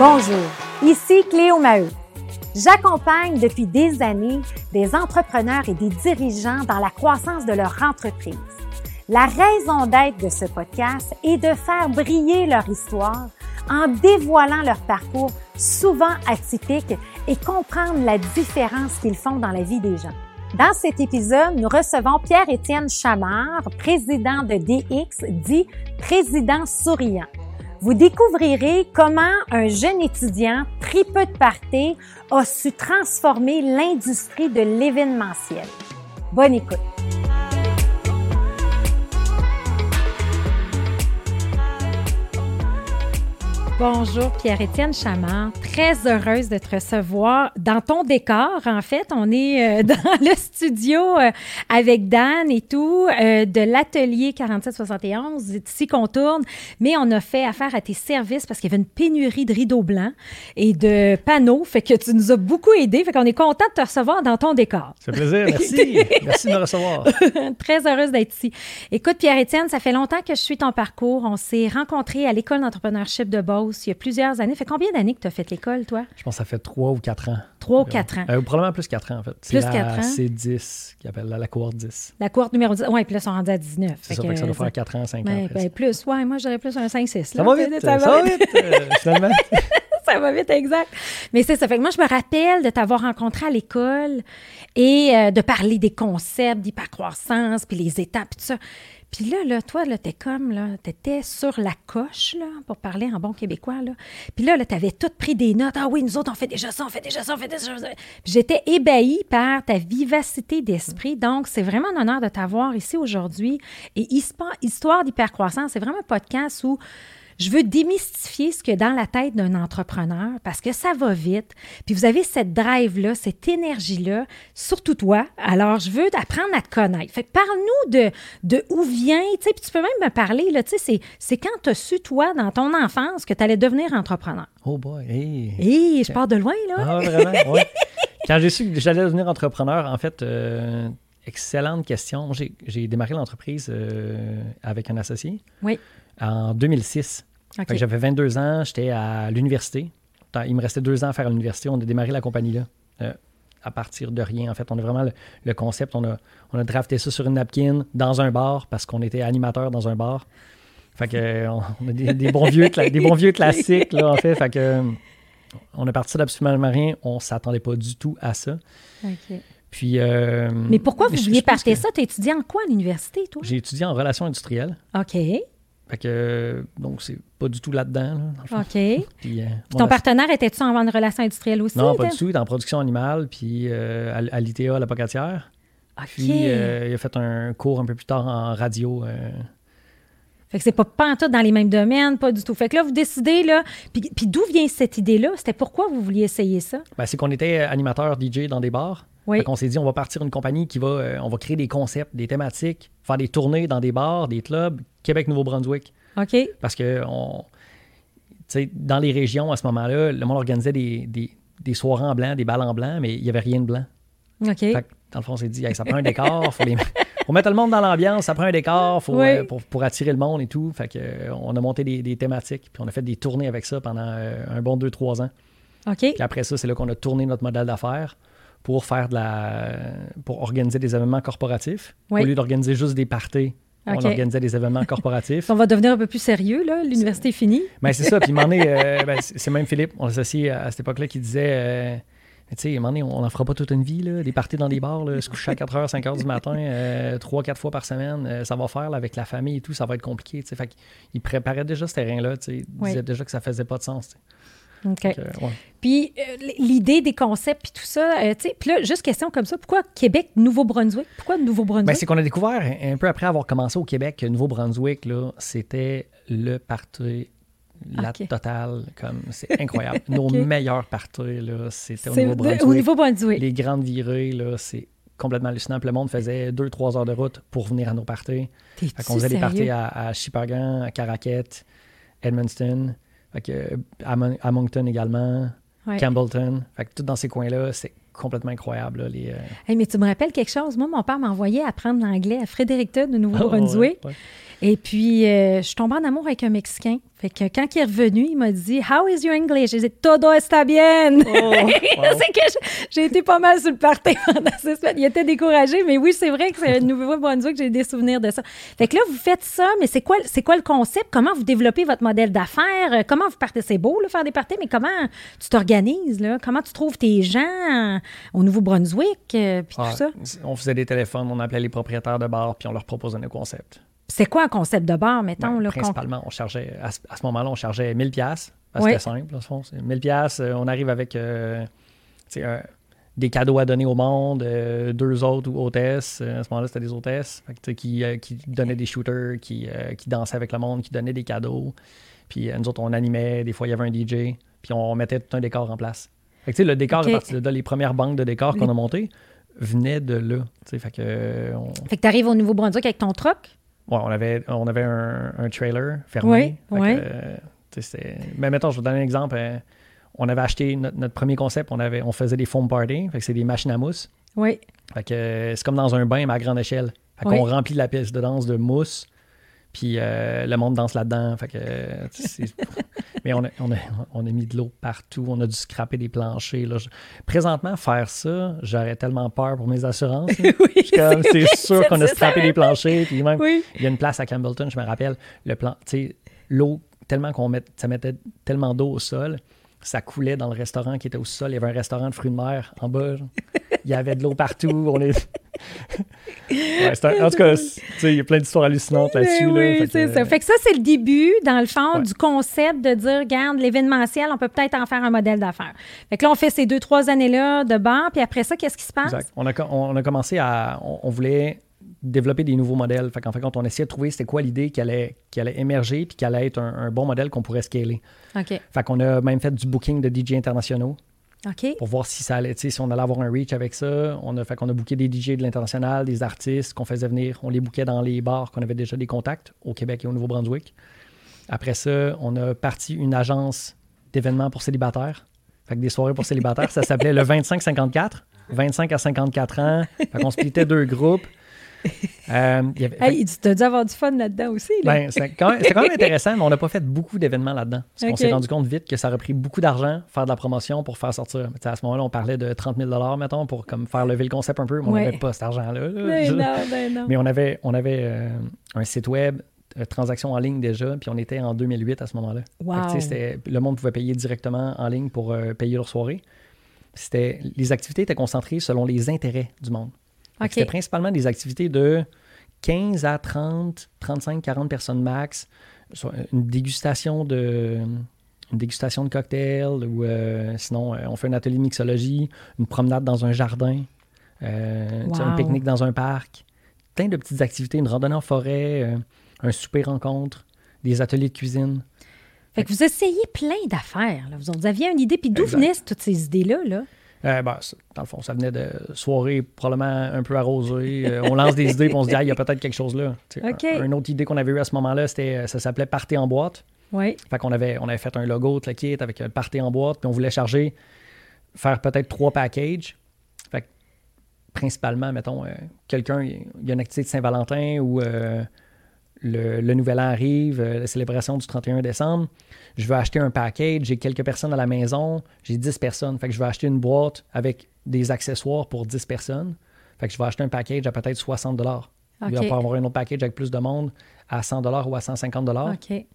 Bonjour, ici Cléo Maheu. J'accompagne depuis des années des entrepreneurs et des dirigeants dans la croissance de leur entreprise. La raison d'être de ce podcast est de faire briller leur histoire en dévoilant leur parcours souvent atypique et comprendre la différence qu'ils font dans la vie des gens. Dans cet épisode, nous recevons Pierre-Étienne Chamard, président de DX, dit président souriant. Vous découvrirez comment un jeune étudiant tripeux de parté a su transformer l'industrie de l'événementiel. Bonne écoute. Bonjour Pierre-Étienne Chamard, très heureuse de te recevoir dans ton décor. En fait, on est euh, dans le studio euh, avec Dan et tout euh, de l'atelier 4771, c'est ici qu'on tourne, mais on a fait affaire à tes services parce qu'il y avait une pénurie de rideaux blancs et de panneaux, fait que tu nous as beaucoup aidé, fait qu'on est content de te recevoir dans ton décor. C'est plaisir, merci. merci de me recevoir. très heureuse d'être ici. Écoute Pierre-Étienne, ça fait longtemps que je suis ton parcours. On s'est rencontrés à l'école d'entrepreneurship de Beauce il y a plusieurs années. Fait combien d'années que tu as fait l'école, toi? Je pense que ça fait trois ou quatre ans. Trois ou quatre ans. Euh, probablement plus quatre ans, en fait. Plus quatre ans. C'est 10, qui appelle la, la cohorte 10. La cohorte numéro 10. Oui, puis là, ils sont rendus à 19. C'est ça, fait que ça doit faire quatre ans, cinq ben, ans. Ben, plus, ouais, moi, j'aurais plus un 5-6. Ça va vite, ça, va vite, euh, finalement. ça va vite, exact. Mais c'est ça. Fait que moi, je me rappelle de t'avoir rencontré à l'école et euh, de parler des concepts d'hypercroissance, puis les étapes, puis tout ça. Puis là, là, toi, là, t'es comme, t'étais sur la coche, pour parler en bon québécois, là. Puis là, là, t'avais tout pris des notes. Ah oui, nous autres, on fait déjà ça, on fait déjà ça, on fait déjà ça. Puis j'étais ébahie par ta vivacité d'esprit. Donc, c'est vraiment un honneur de t'avoir ici aujourd'hui. Et Histoire d'hypercroissance, c'est vraiment un podcast où je veux démystifier ce que dans la tête d'un entrepreneur parce que ça va vite. Puis vous avez cette drive-là, cette énergie-là, surtout toi. Alors, je veux apprendre à te connaître. Fait que parle-nous de, de où vient, tu sais, puis tu peux même me parler, là, tu sais, c'est quand tu as su, toi, dans ton enfance, que tu allais devenir entrepreneur? Oh boy, hey! Hey, je pars de loin, là. Ah, vraiment, oui. Quand j'ai su que j'allais devenir entrepreneur, en fait, euh, excellente question. J'ai démarré l'entreprise euh, avec un associé. Oui. En 2006. Okay. J'avais 22 ans, j'étais à l'université. Il me restait deux ans à faire à l'université. On a démarré la compagnie là. Euh, à partir de rien. En fait, on a vraiment le, le, concept. On a, on a drafté ça sur une napkin dans un bar parce qu'on était animateur dans un bar. Fait que on, on a des, des, bons vieux, des bons vieux classiques, là, en fait. Fait que on a parti d'absolument rien. On ne s'attendait pas du tout à ça. Okay. Puis, euh, Mais pourquoi vous vouliez partir que... ça? Tu étudié en quoi à l'université, toi? J'ai étudié en relations industrielles. OK. Fait que, donc, c'est pas du tout là-dedans. Là, OK. Puis, euh, puis ton partenaire, était-tu en relation industrielle aussi? Non, pas du tout. Il était en production animale, puis euh, à, à l'ITA, la Pocatière. OK. Puis, euh, il a fait un cours un peu plus tard en radio. euh, Fait que c'est pas, tout dans les mêmes domaines, pas du tout. Fait que là, vous décidez, là. Puis, puis d'où vient cette idée-là? C'était pourquoi vous vouliez essayer ça? Ben, c'est qu'on était animateur DJ dans des bars. Oui. Fait qu'on s'est dit, on va partir une compagnie qui va, euh, on va créer des concepts, des thématiques, faire des tournées dans des bars, des clubs, Québec-Nouveau-Brunswick. OK. Parce que on, dans les régions, à ce moment-là, le monde organisait des, des, des, soirées en blanc, des balles en blanc, mais il n'y avait rien de blanc. OK. Fait que, dans le fond, on s'est dit, hey, ça prend un décor, faut les... faut mettre le monde dans l'ambiance, ça prend un décor faut, Oui. euh, pour, pour attirer le monde et tout. Fait que, euh, on a monté des, des thématiques, puis on a fait des tournées avec ça pendant euh, un bon 2-3 ans. OK. Puis après ça, c'est là qu'on a tourné notre modèle d'affaires pour faire de la pour organiser des événements corporatifs. Oui. Au lieu d'organiser juste des parties, On organisait des événements corporatifs. On va devenir un peu plus sérieux, là. L'université est finie. Ben, c'est ça. Puis, m'en est, euh, ben, c'est même Philippe, on s'associe à, à cette époque-là, qui disait euh, tu sais, on n'en fera pas toute une vie, là, des parties dans des bars, là, se coucher à 4h, 5h du matin, euh, 3-4 fois par semaine, euh, ça va faire là, avec la famille et tout, ça va être compliqué. tu sais. Fait qu'il préparait déjà ce terrain-là, tu sais, il Oui. disait déjà que ça faisait pas de sens. OK. Ouais. Puis euh, l'idée des concepts puis tout ça, euh, tu sais, puis là, juste question comme ça, pourquoi Québec, Nouveau-Brunswick? Pourquoi Nouveau-Brunswick? Ben, c'est qu'on a découvert un peu après avoir commencé au Québec que Nouveau-Brunswick, là, c'était le party, la Ok. totale, comme c'est incroyable. Nos meilleurs parties, là, c'était au Nouveau-Brunswick. au Nouveau-Brunswick. Les grandes virées, là, c'est complètement hallucinant. Puis le monde faisait 2-3 heures de route pour venir à nos parties. Qu'on faisait des parties à, à Shippagan, à Caraquette, Edmundston, fait que, à, Mon- à Moncton également, Ouais. Campbellton. Fait que tout dans ces coins-là, c'est complètement incroyable. là, les, euh, Hey, mais tu me rappelles quelque chose? Moi, mon père m'a envoyé apprendre l'anglais à Fredericton, de Nouveau-Brunswick. ouais, ouais. Et puis, euh, je suis tombée en amour avec un Mexicain. Fait que quand il est revenu, il m'a dit How is your English? J'ai dit Todo está bien. Oh, c'est que j'ai été pas mal sur le party pendant six semaines. Il était découragé, mais oui, c'est vrai que c'est un Nouveau-Brunswick, j'ai des souvenirs de ça. Fait que là, vous faites ça, mais c'est quoi, c'est quoi le concept? Comment vous développez votre modèle d'affaires? Euh, Comment vous partez? C'est beau, là, faire des parties, mais comment tu t'organises, là? Comment tu trouves tes gens euh, au Nouveau-Brunswick, euh, puis Ah, tout ça? On faisait des téléphones, on appelait les propriétaires de bars, puis on leur proposait nos concepts. C'est quoi un concept de bar, mettons? Ben, là, principalement, on chargeait, à ce, à ce moment-là, on chargeait 1000 pièces. Oui. C'était simple, au fond. C'est 1000 pièces, on arrive avec euh, un- des cadeaux à donner au monde, euh, deux autres ou hôtesses. Euh, À ce moment-là, c'était des hôtesses fait qui, euh, qui donnaient des shooters, qui, euh, qui dansaient avec le monde, qui donnaient des cadeaux. Puis euh, nous autres, on animait, des fois, il y avait un DJ, puis on mettait tout un décor en place. Fait que, tu sais, le décor, à partir de là, les premières banques de décors qu'on a montées venaient de là. Fait que, euh, on, Fait que tu arrives au Nouveau-Brunswick avec ton truck? Ouais, on avait, on avait un, un trailer fermé. Oui, oui. que, euh, Mais mettons, je vais vous donner un exemple. euh, on avait acheté notre, notre premier concept, on, avait, on faisait des foam party. Fait que c'est des machines à mousse. Oui. Fait que euh, c'est comme dans un bain, mais à grande échelle. Fait Oui. qu'on remplit la piste de danse de mousse. Puis euh, le monde danse là-dedans. Fait que, euh, mais on a, on, a, on a mis de l'eau partout. On a dû scraper des planchers. Là. Présentement, faire ça, j'aurais tellement peur pour mes assurances. oui. Je suis comme, c'est sûr qu'on a scrapé des planchers. Puis même, Oui. il y a une place à Campbellton, je me rappelle, le plan, tu sais, l'eau, tellement qu'on met, ça mettait tellement d'eau au sol, ça coulait dans le restaurant qui était au sol. Il y avait un restaurant de fruits de mer en bas. genre. Il y avait de l'eau partout. On est... Ouais, c'est un- en tout cas, il y a plein d'histoires hallucinantes là-dessus. Là. oui, Fait que, c'est ça. Fait que ça, c'est le début, dans le fond, Ouais. du concept de dire, regarde, l'événementiel, on peut peut-être en faire un modèle d'affaires. Fait que là, on fait ces deux, trois années-là de bar, puis après ça, qu'est-ce qui se passe? Exact. On a, co- on a commencé à. On, on voulait développer des nouveaux modèles. Fait qu'en fait, quand on essayait de trouver c'était quoi l'idée qui allait, qui allait émerger puis qui allait être un, un bon modèle qu'on pourrait scaler. OK. Fait qu'on a même fait du booking de DJ internationaux. Pour voir si ça allait, si on allait avoir un reach avec ça. On a fait qu'on a booké des DJ de l'international, des artistes qu'on faisait venir. On les bookait dans les bars qu'on avait déjà des contacts au Québec et au Nouveau-Brunswick. Après ça, on a parti une agence d'événements pour célibataires. Fait que des soirées pour célibataires, ça s'appelait le 25-54. 25 à 54 ans. Fait qu'on splittait deux groupes. Euh, il y avait- Hey, tu t'as dû avoir du fun là-dedans aussi, là. ben, c'est quand, même- c'est quand même intéressant, mais on n'a pas fait beaucoup d'événements là-dedans. Parce qu'on s'est rendu compte vite que ça aurait pris beaucoup d'argent faire de la promotion pour faire sortir. À ce moment-là, on parlait de 30 000 mettons, pour comme faire lever le concept un peu, mais on Ouais. n'avait pas cet argent-là. Ben ben. Mais on avait, on avait euh, un site web, euh, transactions en ligne déjà, puis on était en 2008 à ce moment-là. Wow. le monde pouvait payer directement en ligne pour euh, payer leur soirée. C'était, les activités étaient concentrées selon les intérêts du monde. Fait que OK. C'était principalement des activités de 15 à 30, 35, 40 personnes max. Une dégustation de, une dégustation de cocktails ou euh, sinon, euh, on fait un atelier de mixologie, une promenade dans un jardin, euh, un pique-nique dans un parc. Plein de petites activités, une randonnée en forêt, euh, un souper rencontre, des ateliers de cuisine. Fait que vous essayez plein d'affaires, là. Vous, vous aviez une idée, puis d'où venaient toutes ces idées-là, là? Euh, ben, dans le fond, ça venait de soirées probablement un peu arrosées. Euh, on lance des idées et on se dit, ah, il y a peut-être quelque chose là. Un- une autre idée qu'on avait eue à ce moment-là, c'était, euh, ça s'appelait Party en boîte. Oui. Fait qu'on avait, on avait fait un logo, le kit avec Party en boîte, puis on voulait charger, faire peut-être trois packages. Fait que, principalement, mettons, euh, quelqu'un, il y a une activité de Saint-Valentin ou le, le Nouvel An arrive, la célébration du 31 décembre. Je veux acheter un package, j'ai quelques personnes à la maison, j'ai 10 personnes. Fait que je vais acheter une boîte avec des accessoires pour 10 personnes. Fait que je vais acheter un package à peut-être 60 Il va pas avoir un autre package avec plus de monde à 100 ou à 150 OK.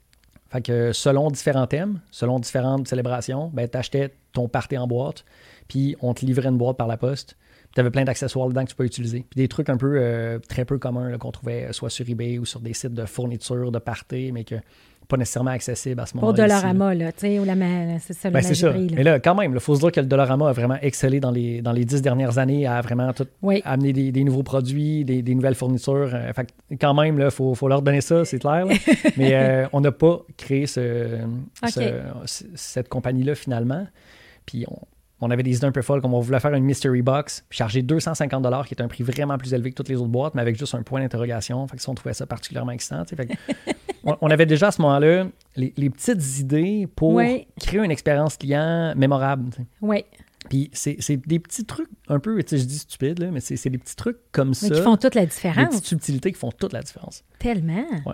fait que selon différents thèmes, selon différentes célébrations, ben, tu achetais ton party en boîte, puis on te livrait une boîte par la poste. Tu avais plein d'accessoires dedans que tu peux utiliser. Puis des trucs un peu, euh, très peu communs qu'on trouvait euh, soit sur eBay ou sur des sites de fourniture, de party, mais que pas nécessairement accessibles à ce Pour moment-là. là. Dollarama, là, tu sais, ou la c'est ça, Ben, c'est ça. Là. Mais là, quand même, il faut se dire que le Dollarama a vraiment excellé dans les, dans les dix dernières années à vraiment tout Oui. amener des, des nouveaux produits, des, des nouvelles fournitures. Euh, fait quand même, il faut, faut leur donner ça, c'est clair. Mais euh, on n'a pas créé ce- cette compagnie-là finalement. Puis on, on avait des idées un peu folles, comme on voulait faire une mystery box, puis charger 250 qui est un prix vraiment plus élevé que toutes les autres boîtes, mais avec juste un point d'interrogation. Fait que ça, on trouvait ça particulièrement excitant. Fait que on, on avait déjà à ce moment-là les, les petites idées pour Ouais. créer une expérience client mémorable. Oui. Puis c'est des petits trucs un peu, tu sais, je dis stupide, là, mais c'est des petits trucs comme Mais ça. qui font toute la des différence. petites subtilités qui font toute la différence. Tellement. Ouais.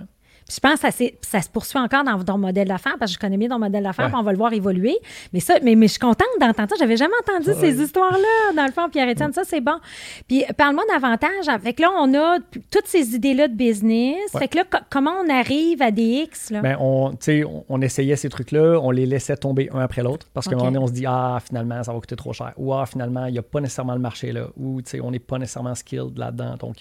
Puis je pense que ça, se poursuit encore dans ton modèle d'affaires parce que je connais bien ton modèle d'affaires, Ouais. on va le voir évoluer. Mais ça, mais, mais je suis contente d'entendre ça. J'avais jamais entendu Ouais. ces histoires-là, dans le fond, Pierre-Étienne. Ça, c'est bon. Puis parle-moi davantage. Fait que là, on a toutes ces idées-là de business. Fait que là, co- comment on arrive à des X, là? Ben, on, on, on essayait ces trucs-là, on les laissait tomber un après l'autre parce qu'à un moment donné, on se dit Ah, finalement, ça va coûter trop cher. Ou Ah, finalement, il n'y a pas nécessairement le marché là. Ou tu sais, on n'est pas nécessairement skilled là-dedans. Donc,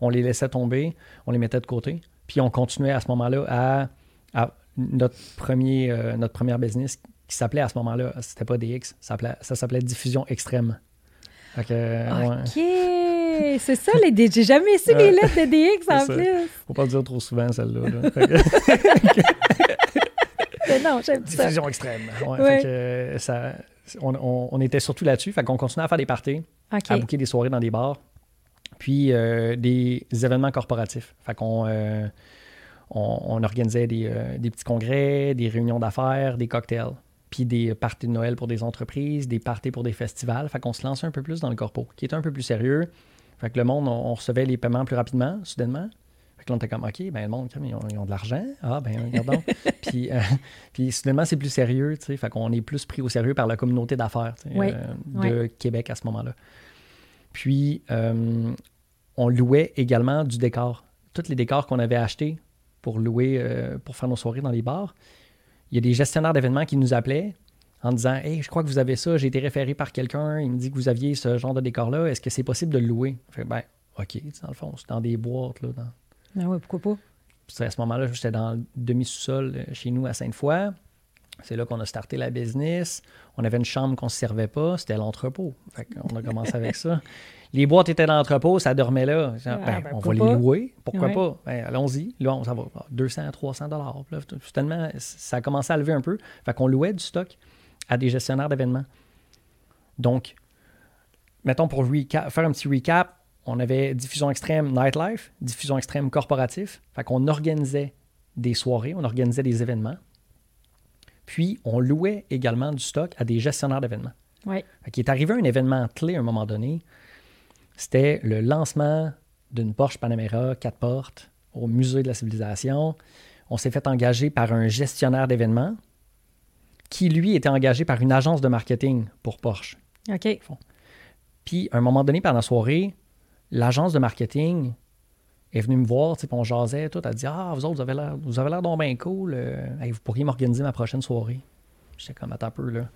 on les laissait tomber, on les mettait de côté. Puis, on continuait à ce moment-là à, à notre, premier, euh, notre première business qui s'appelait à ce moment-là, c'était pas DX, ça s'appelait, Diffusion Extrême. Fait que, ouais. OK. C'est ça, les D- J'ai jamais su les lettres de DX en ça. plus. Faut pas le dire trop souvent, celle-là. là. Mais non, j'aime ça. Diffusion extrême. Ouais, Ouais. fait que, ça, on, on- on était surtout là-dessus. Fait qu'on continuait à faire des parties, à booker des soirées dans des bars, puis euh, des événements corporatifs. Fait qu'on euh, on, on organisait des, euh, des petits congrès, des réunions d'affaires, des cocktails, puis des parties de Noël pour des entreprises, des parties pour des festivals. Fait qu'on se lançait un peu plus dans le corpo, qui était un peu plus sérieux. Fait que le monde, on, on recevait les paiements plus rapidement, soudainement. Fait que là, on était comme, OK, ben le monde, ils ont, ils ont de l'argent. Ah, ben regardons. puis, euh, puis soudainement, c'est plus sérieux, tu sais. Fait qu'on est plus pris au sérieux par la communauté d'affaires Oui. euh, de Québec à ce moment-là. Puis, euh, on louait également du décor. Tous les décors qu'on avait achetés pour louer, euh, pour faire nos soirées dans les bars, il y a des gestionnaires d'événements qui nous appelaient en disant Hey, je crois que vous avez ça, j'ai été référé par quelqu'un, il me dit que vous aviez ce genre de décor-là, est-ce que c'est possible de le louer Fait, Ben, OK, dans le fond, c'est dans des boîtes. Là, dans... Ah oui, pourquoi pas? Puis à ce moment-là, j'étais dans le demi-sous-sol euh, chez nous à Sainte-Foy. C'est là qu'on a starté la business. On avait une chambre qu'on ne se servait pas, c'était l'entrepôt. Qu'on a commencé avec ça. Les boîtes étaient dans l'entrepôt, ça dormait là. Ah, Ben, ben, on va les louer, pourquoi Ouais. pas? Ben, allons-y. Là, on, ça va 200, 300 dollars. Finalement, ça a commencé à lever un peu. Fait qu'on louait du stock à des gestionnaires d'événements. Donc, mettons pour faire un petit recap, on avait diffusion extrême nightlife, diffusion extrême corporatif. Fait qu'on organisait des soirées, on organisait des événements. Puis, on louait également du stock à des gestionnaires d'événements. Oui. Qu'il est arrivé un événement clé à un moment donné. C'était le lancement d'une Porsche Panamera 4 portes au Musée de la Civilisation. On s'est fait engager par un gestionnaire d'événements qui, lui, était engagé par une agence de marketing pour Porsche. OK. Puis, à un moment donné, pendant la soirée, l'agence de marketing est venue me voir, tu sais, puis on jasait, tout. Elle dit Ah, vous autres, vous avez l'air, vous avez l'air donc bien cool. euh, hey, vous pourriez m'organiser ma prochaine soirée. J'étais comme, attends un peu, là.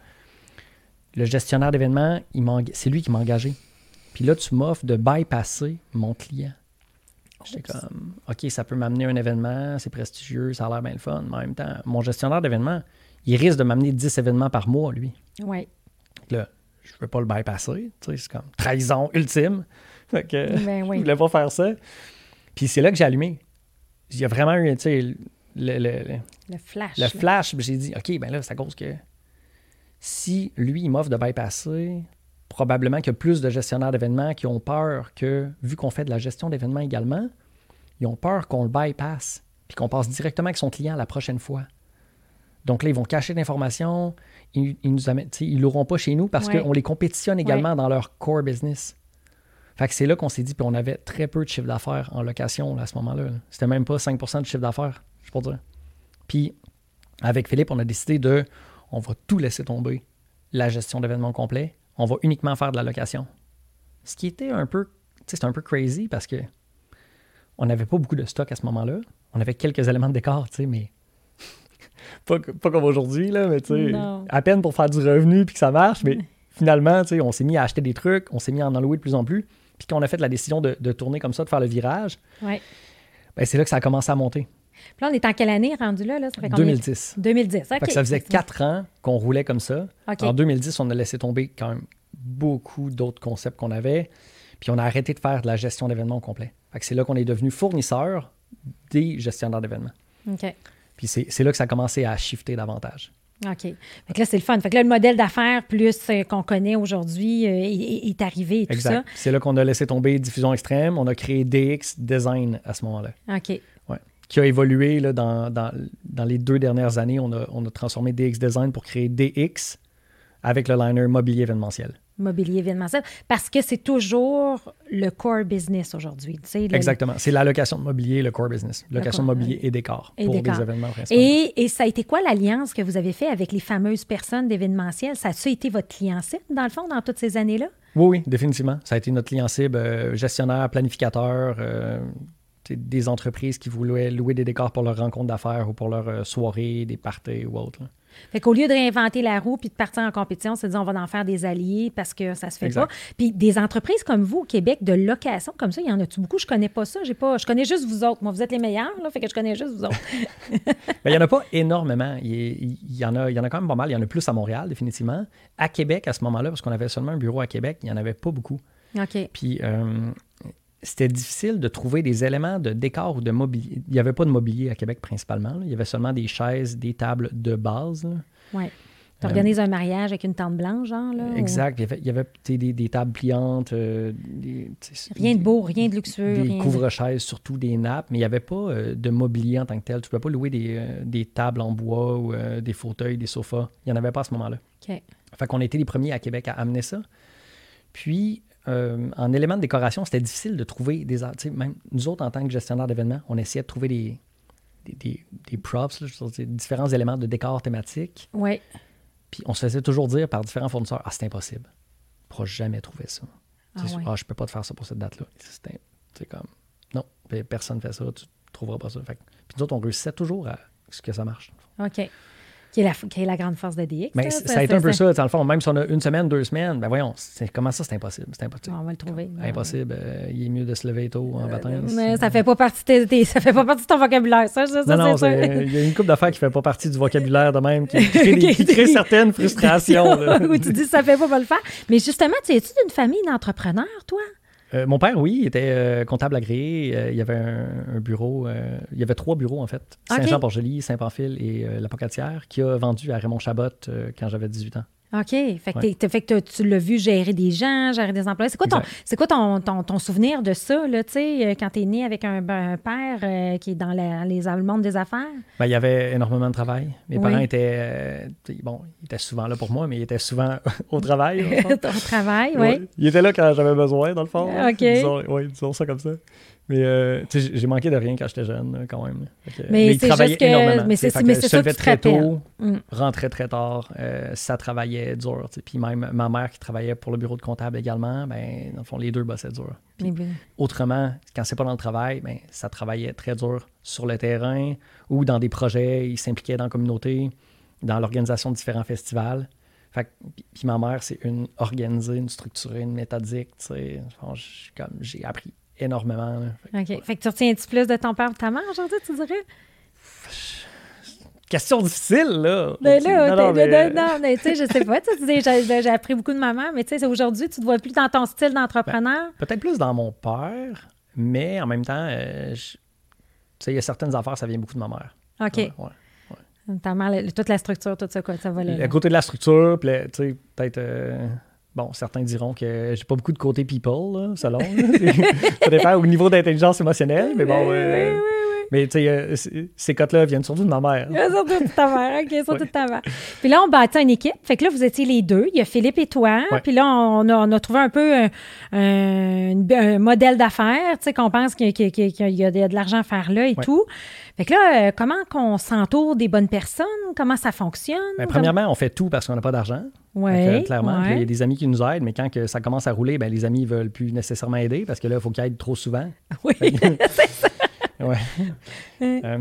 Le gestionnaire d'événements, il c'est lui qui m'a engagé. Puis là, tu m'offres de bypasser mon client. J'étais comme, OK, ça peut m'amener un événement, c'est prestigieux, ça a l'air bien le fun. Mais en même temps, mon gestionnaire d'événements, il risque de m'amener 10 événements par mois, lui. Oui. Là, je veux pas le bypasser. tu sais, C'est comme trahison ultime. Fait que Ben je oui. voulais pas faire ça. Puis c'est là que j'ai allumé. Il y a vraiment eu, tu sais, le, le- le- Le flash. le là. flash. J'ai dit, OK, ben là, c'est à cause que si lui, il m'offre de bypasser, probablement qu'il y a plus de gestionnaires d'événements qui ont peur que, vu qu'on fait de la gestion d'événements également, ils ont peur qu'on le bypasse, puis qu'on passe directement avec son client la prochaine fois. Donc là, ils vont cacher l'information, ils, ils nous amènent, tu sais, ils l'auront pas chez nous parce Ouais. qu'on les compétitionne également dans leur core business. Fait que c'est là qu'on s'est dit, puis on avait très peu de chiffre d'affaires en location là, à ce moment-là. là. C'était même pas 5 de chiffre d'affaires, je peux dire. Puis avec Philippe, on a décidé de, on va tout laisser tomber, la gestion d'événements complets. On va uniquement faire de la location. Ce qui était un peu, tu sais, c'était un peu crazy parce que on n'avait pas beaucoup de stock à ce moment-là. On avait quelques éléments de décor, tu sais, mais pas, pas comme aujourd'hui, là, mais tu sais, à peine pour faire du revenu puis que ça marche, mais finalement, tu sais, on s'est mis à acheter des trucs, on s'est mis à en louer de plus en plus. Puis quand on a fait la décision de, de tourner comme ça, de faire le virage, ben, c'est là que ça a commencé à monter. Puis là, on est en quelle année rendu là? là? Ça fait combien? 2010. 2010. OK. Fait que ça faisait quatre ans qu'on roulait comme ça. En 2010, on a laissé tomber quand même beaucoup d'autres concepts qu'on avait. Puis on a arrêté de faire de la gestion d'événements au complet. Fait que c'est là qu'on est devenu fournisseur des gestionnaires d'événements. OK. Puis c'est là que ça a commencé à shifter davantage. OK. Fait que là, c'est le fun. Fait que là, le modèle d'affaires plus euh, qu'on connaît aujourd'hui euh, est, est arrivé et tout Exact. C'est là qu'on a laissé tomber Diffusion Extrême. On a créé DX Design à ce moment-là. ça. OK. Ouais. Qui a évolué là, dans, dans, dans les deux dernières années. On a, on a transformé DX Design pour créer DX avec le liner mobilier événementiel. Mobilier événementiel, parce que c'est toujours le core business aujourd'hui. tu sais, le- Exactement. C'est la location de mobilier, le core business. Location de mobilier et décor et pour décor. des événements. Et, et ça a été quoi l'alliance que vous avez fait avec les fameuses personnes d'événementiel? Ça a-tu été votre client cible, dans le fond, dans toutes ces années-là? Oui, oui, définitivement. Ça a été notre client cible, euh, gestionnaire, planificateur, euh, des entreprises qui voulaient louer des décors pour leurs rencontres d'affaires ou pour leurs euh, soirées, des parties ou autres. là. Fait qu'au lieu de réinventer la roue puis de partir en compétition, c'est de dire on va en faire des alliés parce que ça se fait Exact. pas. Puis des entreprises comme vous au Québec de location comme ça, il y en a-tu beaucoup? Je connais pas ça. J'ai pas, je connais juste vous autres. Moi, vous êtes les meilleurs, là, fait que je connais juste vous autres. Ben, Il n'y en a pas énormément. Il, y en a, il y en a quand même pas mal. Il y en a plus à Montréal, définitivement. À Québec, à ce moment-là, parce qu'on avait seulement un bureau à Québec, il n'y en avait pas beaucoup. OK. Puis euh, c'était difficile de trouver des éléments de décor ou de mobilier. Il n'y avait pas de mobilier à Québec principalement. là. Il y avait seulement des chaises, des tables de base. là. Ouais. Tu organises un mariage avec une tente blanche, genre, là? ou- Exact. Il y avait, il y avait, tu sais, des, des tables pliantes. euh, des- Rien de beau, rien de luxueux. Des de- couvre-chaises, surtout des nappes, mais il n'y avait pas euh, de mobilier en tant que tel. Tu ne pouvais pas louer des, euh, des tables en bois ou euh, des fauteuils, des sofas. Il n'y en avait pas à ce moment-là. OK. Fait qu'on a été les premiers à Québec à amener ça. Puis, euh, en éléments de décoration, c'était difficile de trouver des... ar- tu sais, Même nous autres, en tant que gestionnaire d'événements, on essayait de trouver des, des, des- des props, là, dire, différents éléments de décor thématique. Oui. Puis on se faisait toujours dire par différents fournisseurs, ah, c'est impossible. On ne pourra jamais trouver ça. Ah ouais. ah, je peux pas te faire ça pour cette date-là. C'est comme, non, personne ne fait ça, tu ne trouveras pas ça. Fait puis nous autres, on réussissait toujours à ce que ça marche. OK. Qui est, la, qui est la grande force de DX. Mais là, ça a été un peu ça, dans le fond, même si on a une semaine, deux semaines, ben voyons, comment ça, c'est impossible? C'est impossible. On va le trouver. Impossible. euh, il est mieux de se lever tôt en baptême. Mais ça fait pas partie de, tes- ça fait pas partie de ton vocabulaire, ça, ça, Non, non, il y a une couple d'affaires qui ne fait pas partie du vocabulaire de même, qui crée, des- qui crée certaines frustrations. là. Où tu dis ça fait pas, pas le faire. Mais justement, tu es-tu d'une famille d'entrepreneurs, toi? Euh, mon père, oui, il était euh, comptable agréé. Euh, il y avait un, un bureau. il y avait trois bureaux, en fait. Saint-Jean-Port-Joli, Saint-Pamphile et La Pocatière, qui a vendu à Raymond Chabot quand j'avais 18 ans. OK. Fait que, Ouais. fait que tu l'as vu gérer des gens, gérer des employés. C'est quoi ton, c'est quoi ton, ton, ton souvenir de ça, là, tu sais, euh, quand tu es né avec un, ben, un père euh, qui est dans la- les, le monde des affaires? Ben, il y avait énormément de travail. Mes Oui. parents étaient, euh, bon, ils étaient souvent là pour moi, mais ils étaient souvent au travail. ton travail, oui. Ouais. Ils étaient là quand j'avais besoin, dans le fond. Ok. Disons, ouais, disons ça comme ça. Mais euh, j'ai manqué de rien quand j'étais jeune, quand même. Que- Mais c'est juste que- énormément. mais c'est- ça que tu très tôt, Mm. rentrait très tard, euh, ça travaillait dur. Puis même ma mère qui travaillait pour le bureau de comptable également, ben, dans le fond, les deux bossaient dur. Puis autrement, quand c'est pas dans le travail, ben, ça travaillait très dur sur le terrain ou dans des projets. Ils s'impliquaient dans la communauté, dans l'organisation de différents festivals. Fait que- puis- ma mère, c'est une organisée, une structurée, une méthodique. J'ai appris énormément. là. Fait que- OK. Fait que tu retiens-tu plus de ton père ou de ta mère aujourd'hui, tu dirais? Question difficile, là. Ben là, Non, mais- non, mais tu sais, je sais pas. Tu sais, j'ai appris beaucoup de ma mère, mais tu sais, aujourd'hui, tu te vois plus dans ton style d'entrepreneur? Peut-être plus dans mon père, mais en même temps, euh, je- tu sais, il y a certaines affaires, ça vient beaucoup de ma mère. OK. Ouais, ouais. Ta mère, le- toute la structure, tout ça, quoi, ça va là. Le côté de la structure, puis le- tu sais, peut-être. euh, bon, certains diront que j'ai pas beaucoup de côté people, là, selon. là. ça dépend au niveau d'intelligence émotionnelle, mais bon. euh, Mais tu sais, euh, ces cotes-là viennent surtout de ma mère. Surtout de ta mère, OK, surtout Ouais. de ta mère. Puis là, on bâtit une équipe. Fait que là, vous étiez les deux. Il y a Philippe et toi. Ouais. Puis là, on a, on a trouvé un peu un, un- un modèle d'affaires, tu sais, qu'on pense qu'il y a, y de l'argent à faire là et Ouais. tout. Fait que là, euh, comment qu'on s'entoure des bonnes personnes? Comment ça fonctionne? Ben, premièrement, on fait tout parce qu'on n'a pas d'argent. Oui, clairement, il y a des amis qui nous aident, mais quand que ça commence à rouler, ben, les amis ne veulent plus nécessairement aider parce que là, il faut qu'ils aident trop souvent. Oui, c'est ça. Ouais. Euh,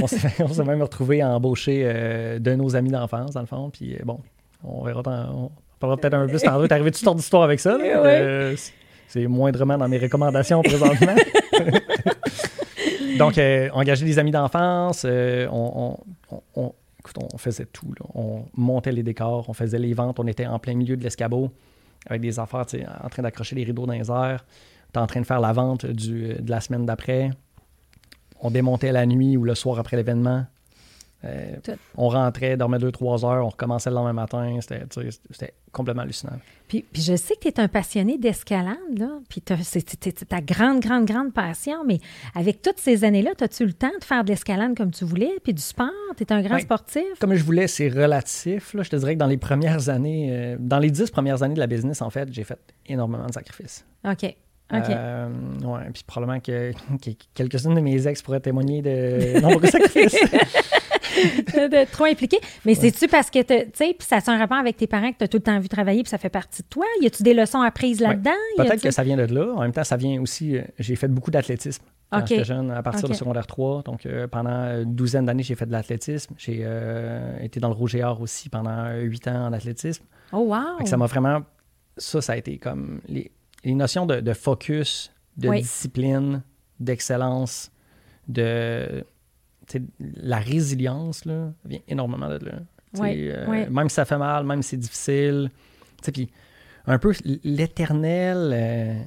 on s'est même retrouvé à embaucher euh, de nos amis d'enfance, dans le fond. Puis euh, bon, on verra. tant- On parlera peut-être un peu plus tantôt. T'es arrivé toute sorte d'histoire avec ça. là. Ouais. C'est- moindrement dans mes recommandations présentement. Donc, euh, engager des amis d'enfance, on, on- on- on- écoute, on faisait tout. là. On montait les décors, on faisait les ventes, on était en plein milieu de l'escabeau avec des affaires, en train d'accrocher les rideaux dans les airs. T'es en train de faire la vente du- de la semaine d'après. On démontait la nuit ou le soir après l'événement. Euh, on rentrait, dormait deux, trois heures, on recommençait le lendemain matin. C'était complètement hallucinant. Puis, puis je sais que tu es un passionné d'escalade, là. Puis c'est ta grande, grande, grande passion. Mais avec toutes ces années-là, as-tu eu le temps de faire de l'escalade comme tu voulais? Puis du sport? Tu es un grand Ouais. sportif? Comme je voulais, c'est relatif. Là. Je te dirais que dans les premières années, euh, dans les dix premières années de la business, en fait, j'ai fait énormément de sacrifices. OK. OK. Euh, ouais, puis probablement que, que quelques-unes de mes ex pourraient témoigner de nombreux sacrifices. de trop impliqué. Mais c'est-tu parce que, tu sais, puis ça a un rapport avec tes parents que tu as tout le temps vu travailler puis ça fait partie de toi? Y a-tu des leçons apprises là-dedans? Peut-être que ça vient de là. En même temps, ça vient aussi. euh, j'ai fait beaucoup d'athlétisme quand j'étais jeune, à partir OK. de secondaire 3. Donc, euh, pendant une douzaine d'années, j'ai fait de l'athlétisme. J'ai euh, été dans le Rouge et Or aussi pendant huit ans en athlétisme. Oh, wow! Ça m'a vraiment. Ça, ça a été comme. Les, les notions de, de focus, de Oui. discipline, d'excellence, de. La résilience, là, vient énormément de là. Oui, euh, oui. Même si ça fait mal, même si c'est difficile. Puis un peu l'éternel.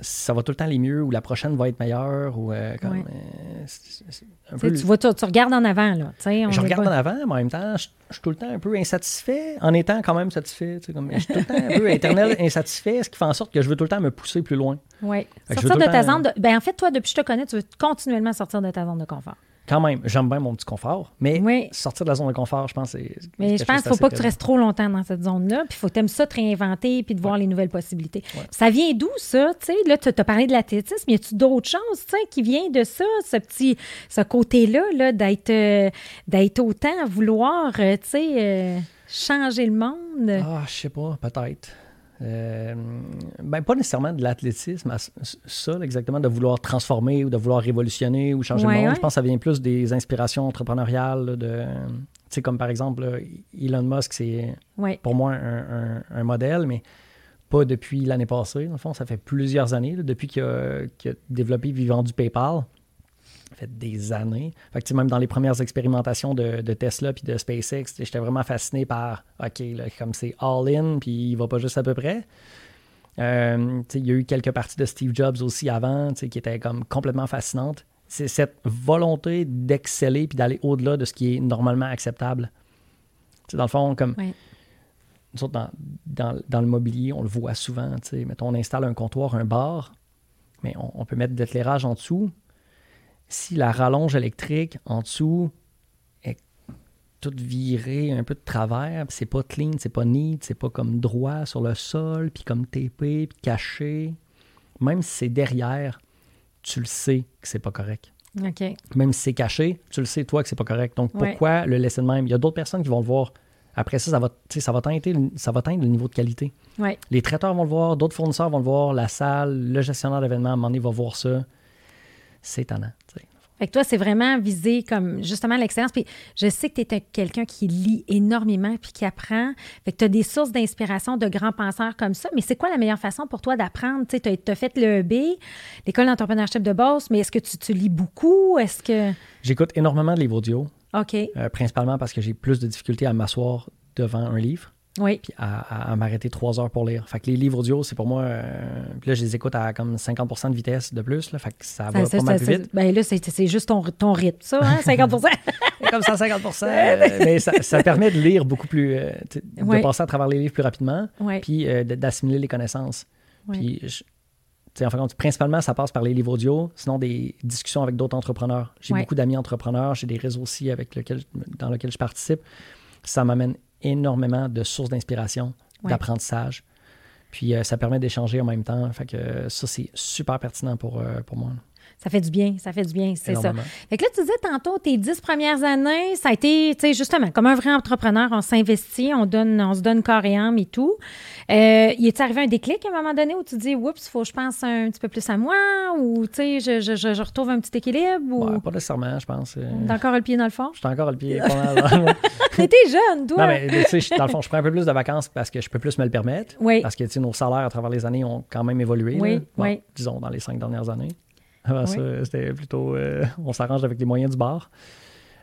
Ça va tout le temps aller mieux ou la prochaine va être meilleure ou euh, comme euh, un Tu peu sais, tu, vois, tu, tu regardes en avant, là. tu sais, on je regarde pas- en avant, mais en même temps, je, je suis tout le temps un peu insatisfait, en étant quand même satisfait. tu sais, Comme, je suis tout le temps un peu éternel insatisfait, ce qui fait en sorte que je veux tout le temps me pousser plus loin. Oui. Sortir de ta zone de... Ben, en fait, toi, depuis que je te connais, tu veux continuellement sortir de ta zone de confort. Quand même, j'aime bien mon petit confort, mais Oui. sortir de la zone de confort, je pense, c'est. Mais je pense qu'il ne faut pas que tu restes trop longtemps dans cette zone-là. Puis il faut que tu aimes ça te réinventer puis de voir les nouvelles possibilités. Ouais. Ça vient d'où, ça? Tu sais, là, tu as parlé de l'athlétisme. Y a-tu d'autres choses, qui vient de ça, ce petit, ce côté-là, là, d'être, euh, d'être autant à vouloir, euh, sais, euh, changer le monde? Ah, je sais pas, peut-être. Euh, ben, pas nécessairement de l'athlétisme, ça, exactement, de vouloir transformer ou de vouloir révolutionner ou changer Ouais, le monde. ouais. Je pense que ça vient plus des inspirations entrepreneuriales, là, de, tu sais, comme par exemple, là, Elon Musk, c'est pour moi un, un- un modèle, mais pas depuis l'année passée. Dans le fond, ça fait plusieurs années, là, depuis qu'il a, a développé et vendu PayPal. Ça fait des années. Fait que, tu sais, même dans les premières expérimentations de, de Tesla puis de SpaceX, j'étais vraiment fasciné par, OK, là, comme c'est all-in, puis il va pas juste à peu près. Euh, il y a eu quelques parties de Steve Jobs aussi avant, qui étaient comme complètement fascinantes. C'est cette volonté d'exceller puis d'aller au-delà de ce qui est normalement acceptable. Dans le fond, comme nous autres, dans, dans, dans le mobilier, on le voit souvent. Mettons, on installe un comptoir, un bar, mais on, on peut mettre de l'éclairage en dessous. Si la rallonge électrique en dessous est toute virée un peu de travers, c'est pas clean, c'est pas neat, c'est pas comme droit sur le sol, puis comme tapé, puis caché, même si c'est derrière, tu le sais que c'est pas correct OK. même si c'est caché, tu le sais toi que c'est pas correct. Donc Ouais. pourquoi le laisser de même? Il y a d'autres personnes qui vont le voir. Après ça, ça va, ça va teinter, ça va teindre le niveau de qualité. Oui. Les traiteurs vont le voir, d'autres fournisseurs vont le voir, la salle, le gestionnaire d'événements, à un moment donné, va voir ça. C'est étonnant. Fait que toi, c'est vraiment visé comme justement l'excellence. Puis je sais que tu es quelqu'un qui lit énormément puis qui apprend. Fait que tu as des sources d'inspiration de grands penseurs comme ça. Mais c'est quoi la meilleure façon pour toi d'apprendre? Tu as, fait l'EEB, l'école d'entrepreneurship de Beauce, mais est-ce que tu, tu lis beaucoup? Est-ce que. J'écoute énormément de livres audio, OK. euh, principalement parce que j'ai plus de difficultés à m'asseoir devant un livre Oui. puis à, à- à m'arrêter trois heures pour lire. Fait que les livres audio, c'est pour moi... euh, puis là, je les écoute à comme 50 de vitesse de plus. Là, fait que ça, va pas mal plus vite. ben là, c'est juste ton, ton rythme, ça, hein? 50 comme 150 euh, mais ça, ça permet de lire beaucoup plus, euh, Ouais. de passer à travers les livres plus rapidement, Oui. puis euh, d'assimiler les connaissances. Puis, je- tu sais, en fin de compte, principalement, ça passe par les livres audio, sinon des discussions avec d'autres entrepreneurs. J'ai beaucoup d'amis entrepreneurs, j'ai des réseaux aussi avec lequel, dans lesquels je participe. Ça m'amène énormément de sources d'inspiration, Ouais. d'apprentissage. Puis euh, ça permet d'échanger en même temps. Fait que ça, c'est super pertinent pour, euh, pour moi. Ça fait du bien, ça fait du bien, c'est ça. Fait que là, tu disais tantôt, tes dix premières années, ça a été, tu sais, justement, comme un vrai entrepreneur, on s'investit, on, donne, on se donne corps et âme et tout. Euh, y est arrivé un déclic à un moment donné où tu dis, oups, il faut que je pense un petit peu plus à moi ou, tu sais, je, je, je, je retrouve un petit équilibre ou? Ouais, pas nécessairement, je pense. euh, t'as encore le pied dans le fond? je suis encore le pied. T'étais jeune, toi! Non, mais tu sais, dans le fond, je prends un peu plus de vacances parce que je peux plus me le permettre. Oui. Parce que tu sais, nos salaires à travers les années ont quand même évolué. Oui, là. Bon, oui. Disons, dans les cinq dernières années. Avant Oui. ça, c'était plutôt. euh, on s'arrange avec les moyens du bar.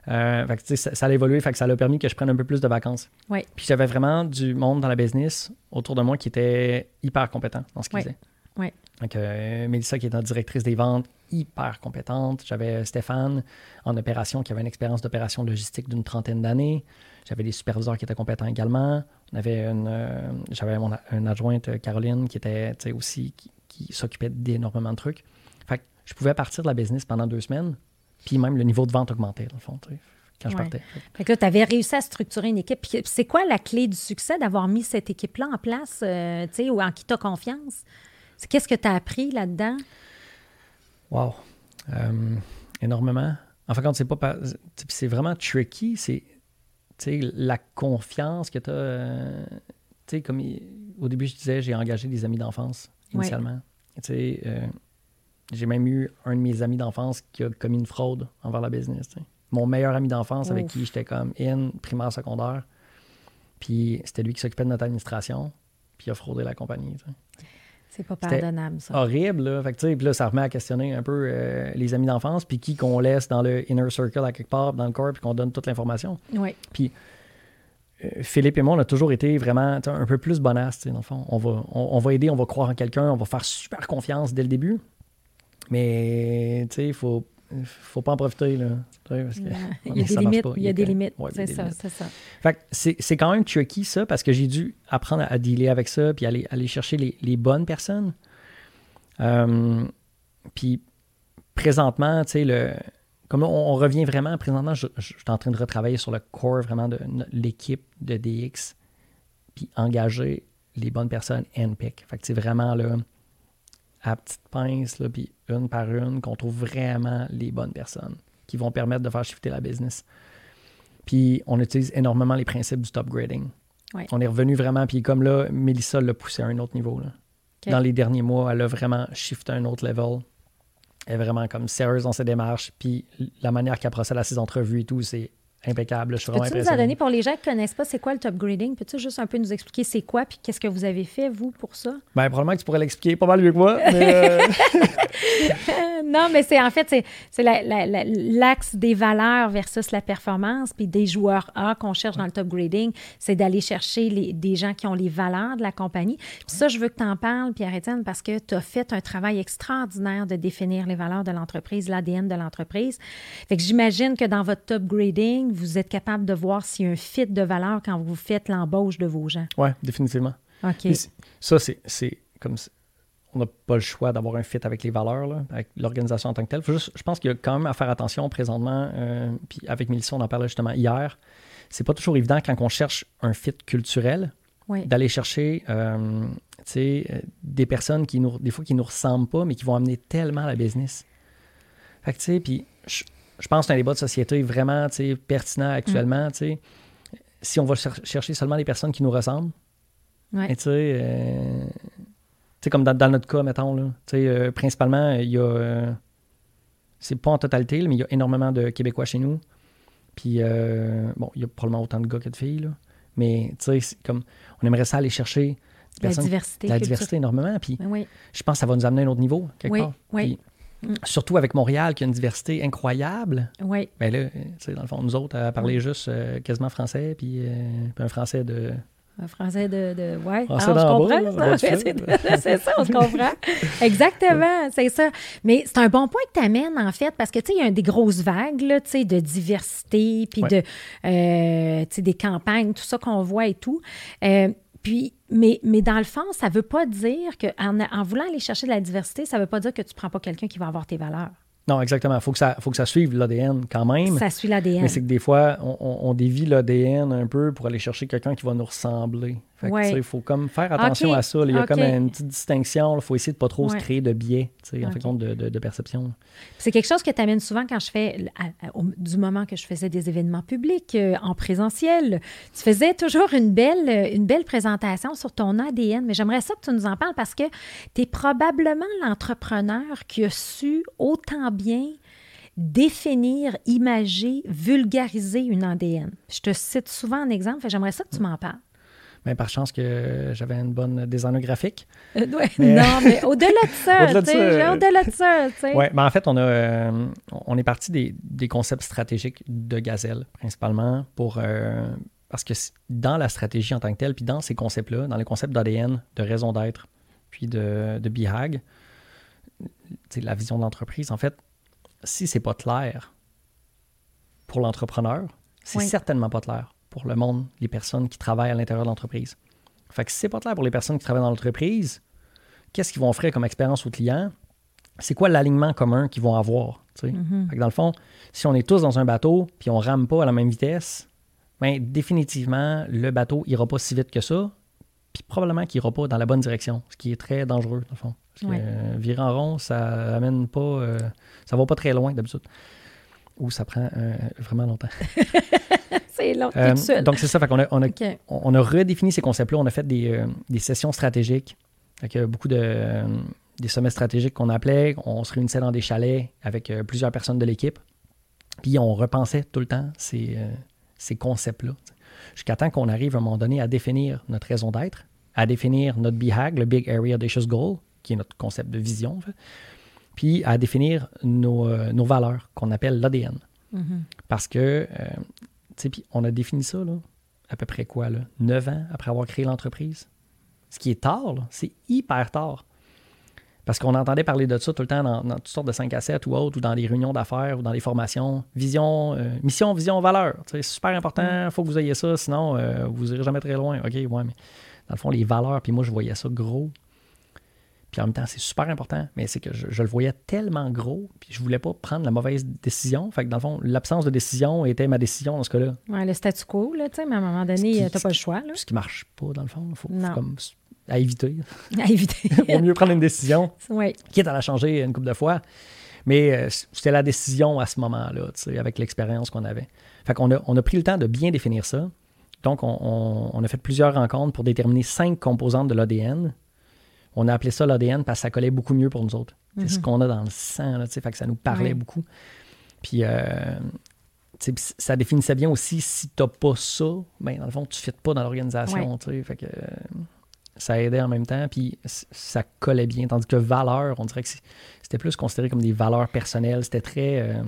Euh, fait que, ça, ça a évolué, fait que ça a permis que je prenne un peu plus de vacances. Oui. Puis j'avais vraiment du monde dans la business autour de moi qui était hyper compétent dans ce qu'il Oui. faisait. Oui. Donc, euh, Mélissa, qui est notre directrice des ventes, hyper compétentes. J'avais Stéphane en opération qui avait une expérience d'opération logistique d'une trentaine d'années. J'avais des superviseurs qui étaient compétents également. On avait une, euh, j'avais mon, une adjointe, Caroline, qui était aussi, qui, s'occupait d'énormément de trucs. Je pouvais partir de la business pendant deux semaines, puis même le niveau de vente augmentait, dans le fond, quand je partais. Fait que tu avais réussi à structurer une équipe. C'est quoi la clé du succès d'avoir mis cette équipe-là en place, euh, tu sais, ou en qui tu as confiance? Qu'est-ce que tu as appris là-dedans? Wow. Euh, énormément. En fait, quand c'est pas. C'est vraiment tricky. C'est la confiance que tu as. Euh, tu sais, comme au début, je disais, j'ai engagé des amis d'enfance initialement. Tu sais, j'ai même eu un de mes amis d'enfance qui a commis une fraude envers la business. Mon meilleur ami d'enfance avec qui j'étais comme in, primaire, secondaire. Puis c'était lui qui s'occupait de notre administration. Puis il a fraudé la compagnie. C'est pas pardonnable, ça. Horrible, là. Fait que, puis là, ça remet à questionner un peu euh, les amis d'enfance, puis qui qu'on laisse dans le inner circle à quelque part, dans le corps, puis qu'on donne toute l'information. Oui. Puis euh, Philippe et moi, on a toujours été vraiment un peu plus bonasse, dans le fond. On va, on, va aider, on va croire en quelqu'un, on va faire super confiance dès le début. Mais, tu sais, il faut faut pas en profiter. Là, parce que, il y a des limites. Il y a des limites. c'est ça, c'est ça. Fait c'est quand même tricky, ça, parce que j'ai dû apprendre à dealer avec ça, puis aller, aller chercher les, les bonnes personnes. Euh, puis présentement, tu sais, le, comme on, revient vraiment, présentement, je, je, suis en train de retravailler sur le core vraiment de l'équipe de DX, puis engager les bonnes personnes NPIC. Fait que c'est vraiment là à petite pince, là, puis une par une, qu'on trouve vraiment les bonnes personnes qui vont permettre de faire shifter la business. Puis on utilise énormément les principes du top grading. On est revenu vraiment, puis comme là, Melissa l'a poussé à un autre niveau. Là. Dans les derniers mois, elle a vraiment shifté à un autre level. Elle est vraiment comme sérieuse dans ses démarches. Puis la manière qu'elle procède à ses entrevues et tout, c'est impeccable. Je suis Peux-tu nous donner, pour les gens qui ne connaissent pas, c'est quoi le top grading? Peux-tu juste un peu nous expliquer c'est quoi puis qu'est-ce que vous avez fait, vous, pour ça? Bien, probablement que tu pourrais l'expliquer pas mal mieux que moi. Euh, non, mais c'est en fait, c'est l'axe des valeurs versus la performance. Puis des joueurs A qu'on cherche dans le top grading, c'est d'aller chercher les, des gens qui ont les valeurs de la compagnie. Puis ça, je veux que tu en parles, Pierre-Étienne, parce que tu as fait un travail extraordinaire de définir les valeurs de l'entreprise, l'ADN de l'entreprise. Fait que j'imagine que dans votre top grading, vous êtes capable de voir s'il y a un fit de valeur quand vous faites l'embauche de vos gens. Oui, définitivement. OK. ça, c'est comme on n'a pas le choix d'avoir un fit avec les valeurs, avec l'organisation en tant que telle. je pense qu'il y a quand même à faire attention présentement. Euh, puis avec Mélissa, on en parlait justement hier. C'est pas toujours évident quand on cherche un fit culturel d'aller chercher euh, euh, des personnes qui nous, des fois qui nous ressemblent pas, mais qui vont amener tellement la business. Fait que tu sais, puis je pense que c'est un débat de société vraiment pertinent actuellement. Mm. Si on va chercher seulement des personnes qui nous ressemblent, tu sais, euh, comme dans, notre cas, mettons, là, euh, principalement, il y a. Euh, c'est pas en totalité, mais il y a énormément de Québécois chez nous. Puis, bon, il y a probablement autant de gars que de filles, là. Mais, tu sais, comme, on aimerait ça aller chercher la diversité. La diversité énormément. Puis, je pense que ça va nous amener à un autre niveau, quelque part. Oui. Surtout avec Montréal, qui a une diversité incroyable. Oui. Ben là, tu sais, dans le fond, nous autres, à parler juste euh, quasiment français, puis, euh, un français de. Un français de. de ouais, ah, je comprends. C'est ça, on se comprend. Exactement, c'est ça. Mais c'est un bon point que tu amènes, en fait, parce que, tu sais, il y a des grosses vagues, là, tu sais, de diversité, puis de. Euh, tu sais, des campagnes, tout ça qu'on voit et tout. Puis, mais, mais dans le fond, ça ne veut pas dire qu'en en voulant aller chercher de la diversité, ça ne veut pas dire que tu ne prends pas quelqu'un qui va avoir tes valeurs. Non, exactement. Il faut, que ça, faut que ça suive l'ADN quand même. Ça suit l'ADN. Mais c'est que des fois, on, on dévie l'ADN un peu pour aller chercher quelqu'un qui va nous ressembler. Il faut comme faire attention à ça. Il y a comme une petite distinction. Il faut essayer de pas trop se créer de biais en fait, de, de, perception. C'est quelque chose que tu amènes souvent quand je fais, du moment que je faisais des événements publics euh, en présentiel. Tu faisais toujours une belle, une belle présentation sur ton ADN, mais j'aimerais ça que tu nous en parles parce que tu es probablement l'entrepreneur qui a su autant bien définir, imager, vulgariser une ADN. Je te cite souvent un exemple, j'aimerais ça que tu m'en parles. Ben, par chance que j'avais une bonne designer graphique. Euh, non, mais au-delà de ça, au-delà de ça, au-delà de ça Oui, mais en fait, on, a, euh, on est parti des, des, concepts stratégiques de Gazelle, principalement, pour, euh, parce que dans la stratégie en tant que telle, puis dans ces concepts-là, dans les concepts d'ADN, de raison d'être, puis de, de BIHAG, la vision de l'entreprise, en fait, si c'est pas clair pour l'entrepreneur, c'est Oui. certainement pas clair pour le monde, les personnes qui travaillent à l'intérieur de l'entreprise. Fait que si c'est pas clair pour les personnes qui travaillent dans l'entreprise, qu'est-ce qu'ils vont offrir comme expérience aux clients? C'est quoi l'alignement commun qu'ils vont avoir? sais? Fait que dans le fond, si on est tous dans un bateau puis on rame pas à la même vitesse, ben définitivement, le bateau ira pas si vite que ça, puis probablement qu'il ira pas dans la bonne direction, ce qui est très dangereux, dans le fond. Parce que Ouais. euh, virer en rond, ça amène pas... euh, ça va pas très loin, d'habitude. Ou ça prend euh, vraiment longtemps. C'est long, Euh, tout seul. donc, c'est ça. Fait qu'on a, on a on on a redéfini ces concepts-là. On a fait des, euh, des sessions stratégiques. Avec euh, beaucoup de euh, des sommets stratégiques qu'on appelait. On se réunissait dans des chalets avec plusieurs personnes de l'équipe. Puis on repensait tout le temps ces, ces concepts-là. Jusqu'à temps qu'on arrive à un moment donné à définir notre raison d'être, à définir notre BHAG, le Big Area Audacious Goal, qui est notre concept de vision, en fait. puis à définir nos, nos valeurs, qu'on appelle l'ADN. Mhm. Parce que, euh, puis on a défini ça, là, à peu près quoi, là? 9 ans après avoir créé l'entreprise. Ce qui est tard, c'est hyper tard. Parce qu'on entendait parler de ça tout le temps dans, dans toutes sortes de 5 à 7 ou autres, ou dans des réunions d'affaires, ou dans des formations. Vision, euh, mission, vision, valeur. C'est super important, il faut que vous ayez ça, sinon euh, vous irez jamais très loin. OK, ouais, mais dans le fond, les valeurs, puis moi, je voyais ça gros. Puis en même temps, c'est super important, mais c'est que je, je le voyais tellement gros, puis je voulais pas prendre la mauvaise décision. Fait que dans le fond, l'absence de décision était ma décision dans ce cas-là. Ouais, le statu quo, là, tu sais, mais à un moment donné, euh, t'as pas le choix, là. Ce qui marche pas, dans le fond. Il faut, comme à éviter. À éviter. Vaut mieux prendre une décision, oui. quitte à la changer une couple de fois. Mais euh, c'était la décision à ce moment-là, tu sais, avec l'expérience qu'on avait. Fait qu'on a, on a pris le temps de bien définir ça. Donc, on, on- on a fait plusieurs rencontres pour déterminer cinq composantes de l'ADN. On a appelé ça l'ADN parce que ça collait beaucoup mieux pour nous autres. C'est ce qu'on a dans le sang, là, fait que ça nous parlait beaucoup. Puis, euh, puis ça définissait bien aussi si tu n'as pas ça, ben, dans le fond, tu ne fites pas dans l'organisation. tu sais, Fait que euh, ça aidait en même temps, puis ça collait bien. Tandis que valeur, on dirait que c'est- c'était plus considéré comme des valeurs personnelles. C'était très. euh,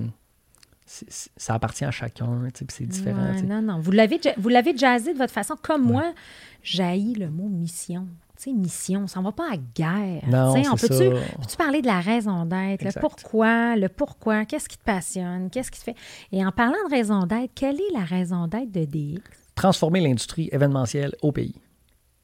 ça appartient à chacun, c'est différent. Ouais, non, non. Vous l'avez, vous l'avez jazzé de votre façon. Comme moi, j'haïs le mot mission. Sais, mission, ça ne va pas à guerre. Non, on c'est peut-tu ça. peux-tu parler de la raison d'être, le pourquoi, le pourquoi, qu'est-ce qui te passionne, qu'est-ce qui te fait? Et en parlant de raison d'être, quelle est la raison d'être de DX? Transformer l'industrie événementielle au pays.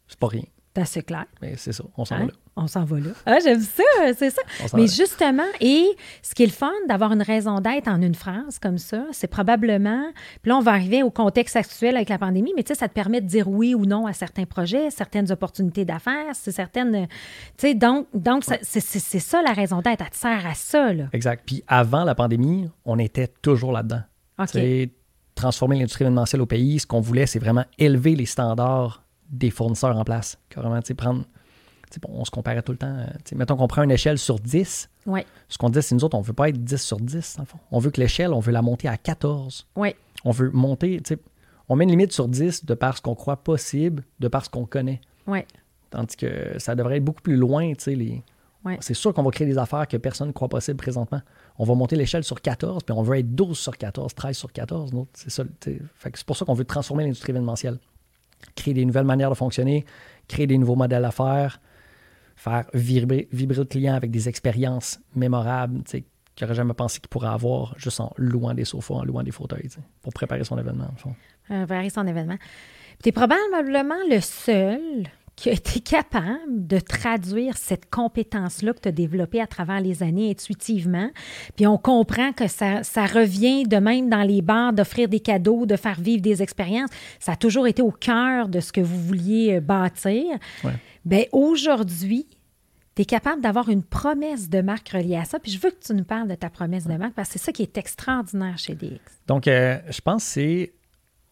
C'est pas rien, C'est assez clair. mais c'est ça, on s'en Hein? va là. On s'en va là. Ah, j'aime ça, c'est ça. Mais va. justement, et ce qui est le fun d'avoir une raison d'être en une phrase comme ça, c'est probablement, puis là, on va arriver au contexte actuel avec la pandémie, mais tu sais, ça te permet de dire oui ou non à certains projets, certaines opportunités d'affaires, c'est certaines, tu sais, donc, donc c'est ça la raison d'être, elle te sert à ça, là. Exact. Puis avant la pandémie, on était toujours là-dedans. OK. Transformer l'industrie événementielle au pays, ce qu'on voulait, c'est vraiment élever les standards des fournisseurs en place. Carrément, tu sais, prendre. Bon, on se comparait tout le temps. euh, mettons qu'on prend une échelle sur 10. Oui, Ce qu'on dit, c'est nous autres, on veut pas être 10 sur 10, dans le fond. On veut que l'échelle, on veut la monter à 14. oui, On veut monter, on met une limite sur 10 de par ce qu'on croit possible, de par ce qu'on connaît. Tandis que ça devrait être beaucoup plus loin, les... Ouais. C'est sûr qu'on va créer des affaires que personne ne croit possible présentement. On va monter l'échelle sur 14, puis on veut être 12 sur 14, 13 sur 14. nous autres. C'est ça. pour ça qu'on veut transformer l'industrie événementielle. Créer des nouvelles manières de fonctionner, créer des nouveaux modèles d'affaires, faire vibrer, vibrer le client avec des expériences mémorables, tu sais, qu'il n'aurait jamais pensé qu'il pourrait avoir juste en louant des sofas, en louant des fauteuils, pour préparer son événement, au fond. euh, préparer son événement. Tu es probablement le seul qui a été capable de traduire cette compétence-là que tu as développée à travers les années intuitivement. Puis on comprend que ça, ça revient de même dans les bars, d'offrir des cadeaux, de faire vivre des expériences. Ça a toujours été au cœur de ce que vous vouliez euh, bâtir. Ouais. Bien, aujourd'hui, tu es capable d'avoir une promesse de marque reliée à ça. Puis je veux que tu nous parles de ta promesse de marque parce que c'est ça qui est extraordinaire chez DX. Donc, euh, je pense que c'est.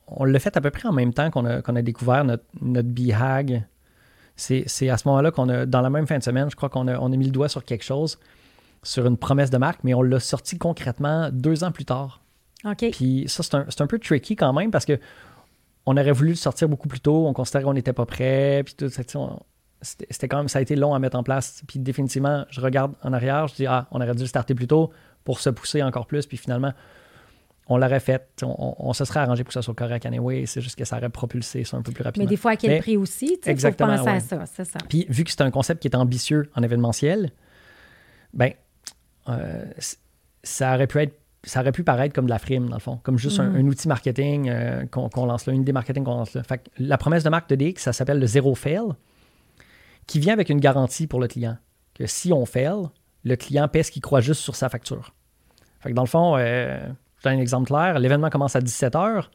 On l'a fait à peu près en même temps qu'on a, découvert notre, notre BHAG. C'est c'est à ce moment-là qu'on a, dans la même fin de semaine, je crois qu'on a, on a mis le doigt sur quelque chose, sur une promesse de marque, mais on l'a sorti concrètement deux ans plus tard. OK. Puis ça, c'est un, c'est un peu tricky quand même parce que on aurait voulu le sortir beaucoup plus tôt, on considérait qu'on n'était pas prêt, puis tout ça. tu sais, on- C'était quand même, ça a été long à mettre en place. Puis définitivement, je regarde en arrière, je dis, ah, on aurait dû le starter plus tôt pour se pousser encore plus. Puis finalement, on l'aurait fait. On, on- on se serait arrangé pour que ça soit correct anyway. C'est juste que ça aurait propulsé ça un peu plus Mais rapidement. des fois, à quel Mais- prix aussi? Tu sais, faut penser à ça, c'est ça. Puis vu que c'est un concept qui est ambitieux en événementiel, Ben, euh, ça aurait pu être ça aurait pu paraître comme de la frime, dans le fond, comme juste un, Mhm. un outil marketing euh, qu'on qu'on lance là, une idée marketing qu'on lance là. Fait que la promesse de marque de DX, ça s'appelle le zéro fail, qui vient avec une garantie pour le client. Que si on fail, le client paie ce qu'il croit juste sur sa facture. Fait que dans le fond, euh, je donne un exemple clair, l'événement commence à 17h.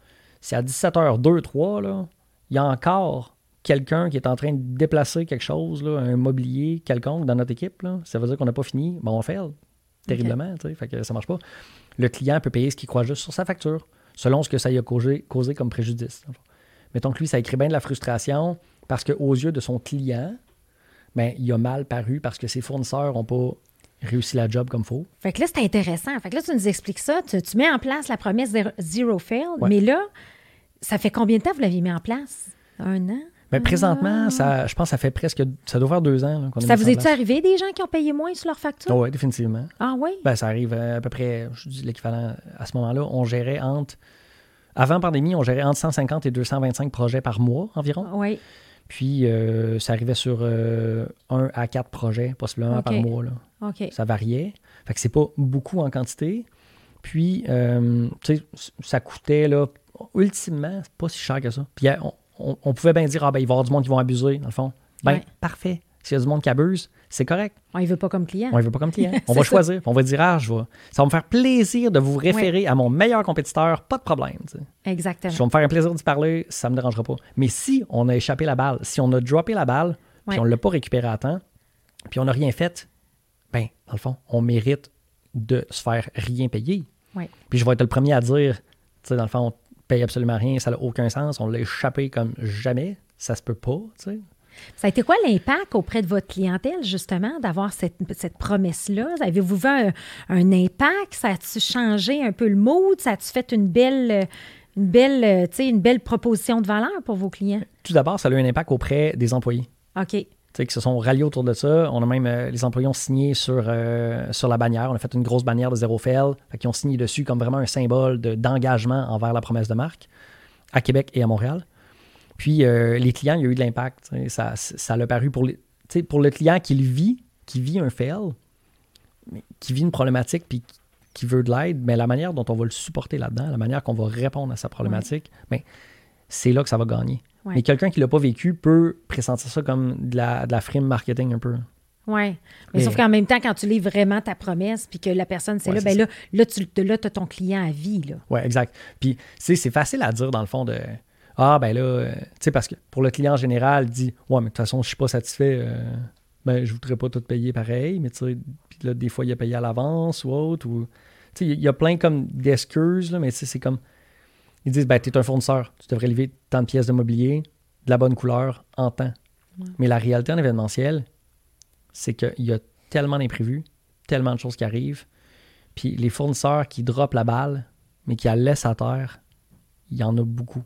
Si à 17h2, 3, là, il y a encore quelqu'un qui est en train de déplacer quelque chose, là, un mobilier quelconque dans notre équipe, là, ça veut dire qu'on n'a pas fini, ben on fail terriblement, tu sais, fait que ça marche pas. Le client peut payer ce qu'il croit juste sur sa facture, selon ce que ça lui a causé, causé comme préjudice. Mettons que lui, ça écrit bien de la frustration parce qu'aux yeux de son client, ben, il a mal paru parce que ses fournisseurs n'ont pas réussi la job comme il faut. Fait que là, c'est intéressant. Fait que là, tu nous expliques ça. Tu, tu mets en place la promesse zero fail. Ouais. Mais là, ça fait combien de temps que vous l'aviez mis en place? Un an? Mais présentement, ça, je pense que ça fait presque. Ça doit faire deux ans qu'on Ça vous est-tu place. arrivé des gens qui ont payé moins sur leur facture? Ah ouais, définitivement. Ah oui? Ben, ça arrive euh, à peu près, je dis l'équivalent à ce moment-là. On gérait entre. Avant pandémie, on gérait entre 150 et 225 projets par mois environ. Oui. Puis, euh, ça arrivait sur euh, 1 à 4 projets, possiblement par mois. Là. Ça variait. Fait que c'est pas beaucoup en quantité. Puis, euh, tu sais, ça coûtait, là, ultimement, c'est pas si cher que ça. Puis, on, on- on pouvait bien dire, ah, ben, il va y avoir du monde qui vont abuser, dans le fond. Ben, Ouais. parfait. S'il y a du monde qui abuse, c'est correct. On ne veut pas comme client. On ne veut pas comme client. On va ça. choisir. On va dire, ah, je vais. Ça va me faire plaisir de vous référer à mon meilleur compétiteur, pas de problème. Exactement. Si on me faire un plaisir d'y parler, ça me dérangera pas. Mais si on a échappé la balle, si on a droppé la balle, puis on ne l'a pas récupéré à temps, puis on n'a rien fait, ben, dans le fond, on mérite de se faire rien payer. Puis je vais être le premier à dire, tu sais, dans le fond, on paye absolument rien, ça n'a aucun sens, on l'a échappé comme jamais, ça se peut pas, tu sais. Ça a été quoi l'impact auprès de votre clientèle, justement, d'avoir cette, cette promesse-là? Avez-vous vu un, un impact? Ça a-tu changé un peu le mood? Ça a-tu fait une belle, euh, une belle, euh, tu sais, une belle proposition de valeur pour vos clients? Tout d'abord, ça a eu un impact auprès des employés. OK. qui se sont ralliés autour de ça. On a même, euh, les employés ont signé sur, euh, sur la bannière. On a fait une grosse bannière de zéro fail. Qu'ils ont signé dessus comme vraiment un symbole de- d'engagement envers la promesse de marque à Québec et à Montréal. Puis euh, les clients, il y a eu de l'impact. Ça, ça l'a paru pour, les, pour le client qui le vit, qui vit un fail, qui vit une problématique puis qui- veut de l'aide, mais la manière dont on va le supporter là-dedans, la manière qu'on va répondre à sa problématique, ben, c'est là que ça va gagner. Ouais. Mais quelqu'un qui ne l'a pas vécu peut pressentir ça comme de la, de la frime marketing un peu. Oui. Mais, Mais- sauf qu'en même temps, quand tu lis vraiment ta promesse puis que la personne, c'est Ouais, là, ben là, là, tu là, as ton client à vie. Oui, exact. Puis, tu sais, c'est facile à dire dans le fond de Ah, ben là, euh, tu sais, parce que pour le client en général, il dit Ouais, mais de toute façon, je suis pas satisfait, euh, ben, je voudrais pas tout payer pareil, mais tu sais, là, des fois, il a payé à l'avance ou autre. Ou, tu sais, il y a plein comme d'excuses, là, mais tu sais, c'est comme. Ils disent Ben, tu es un fournisseur, tu devrais livrer tant de pièces de mobilier, de la bonne couleur, en temps. Mais la réalité en événementiel, c'est qu'il y a tellement d'imprévus, tellement de choses qui arrivent. Puis les fournisseurs qui droppent la balle, mais qui la laissent à terre, il y en a beaucoup.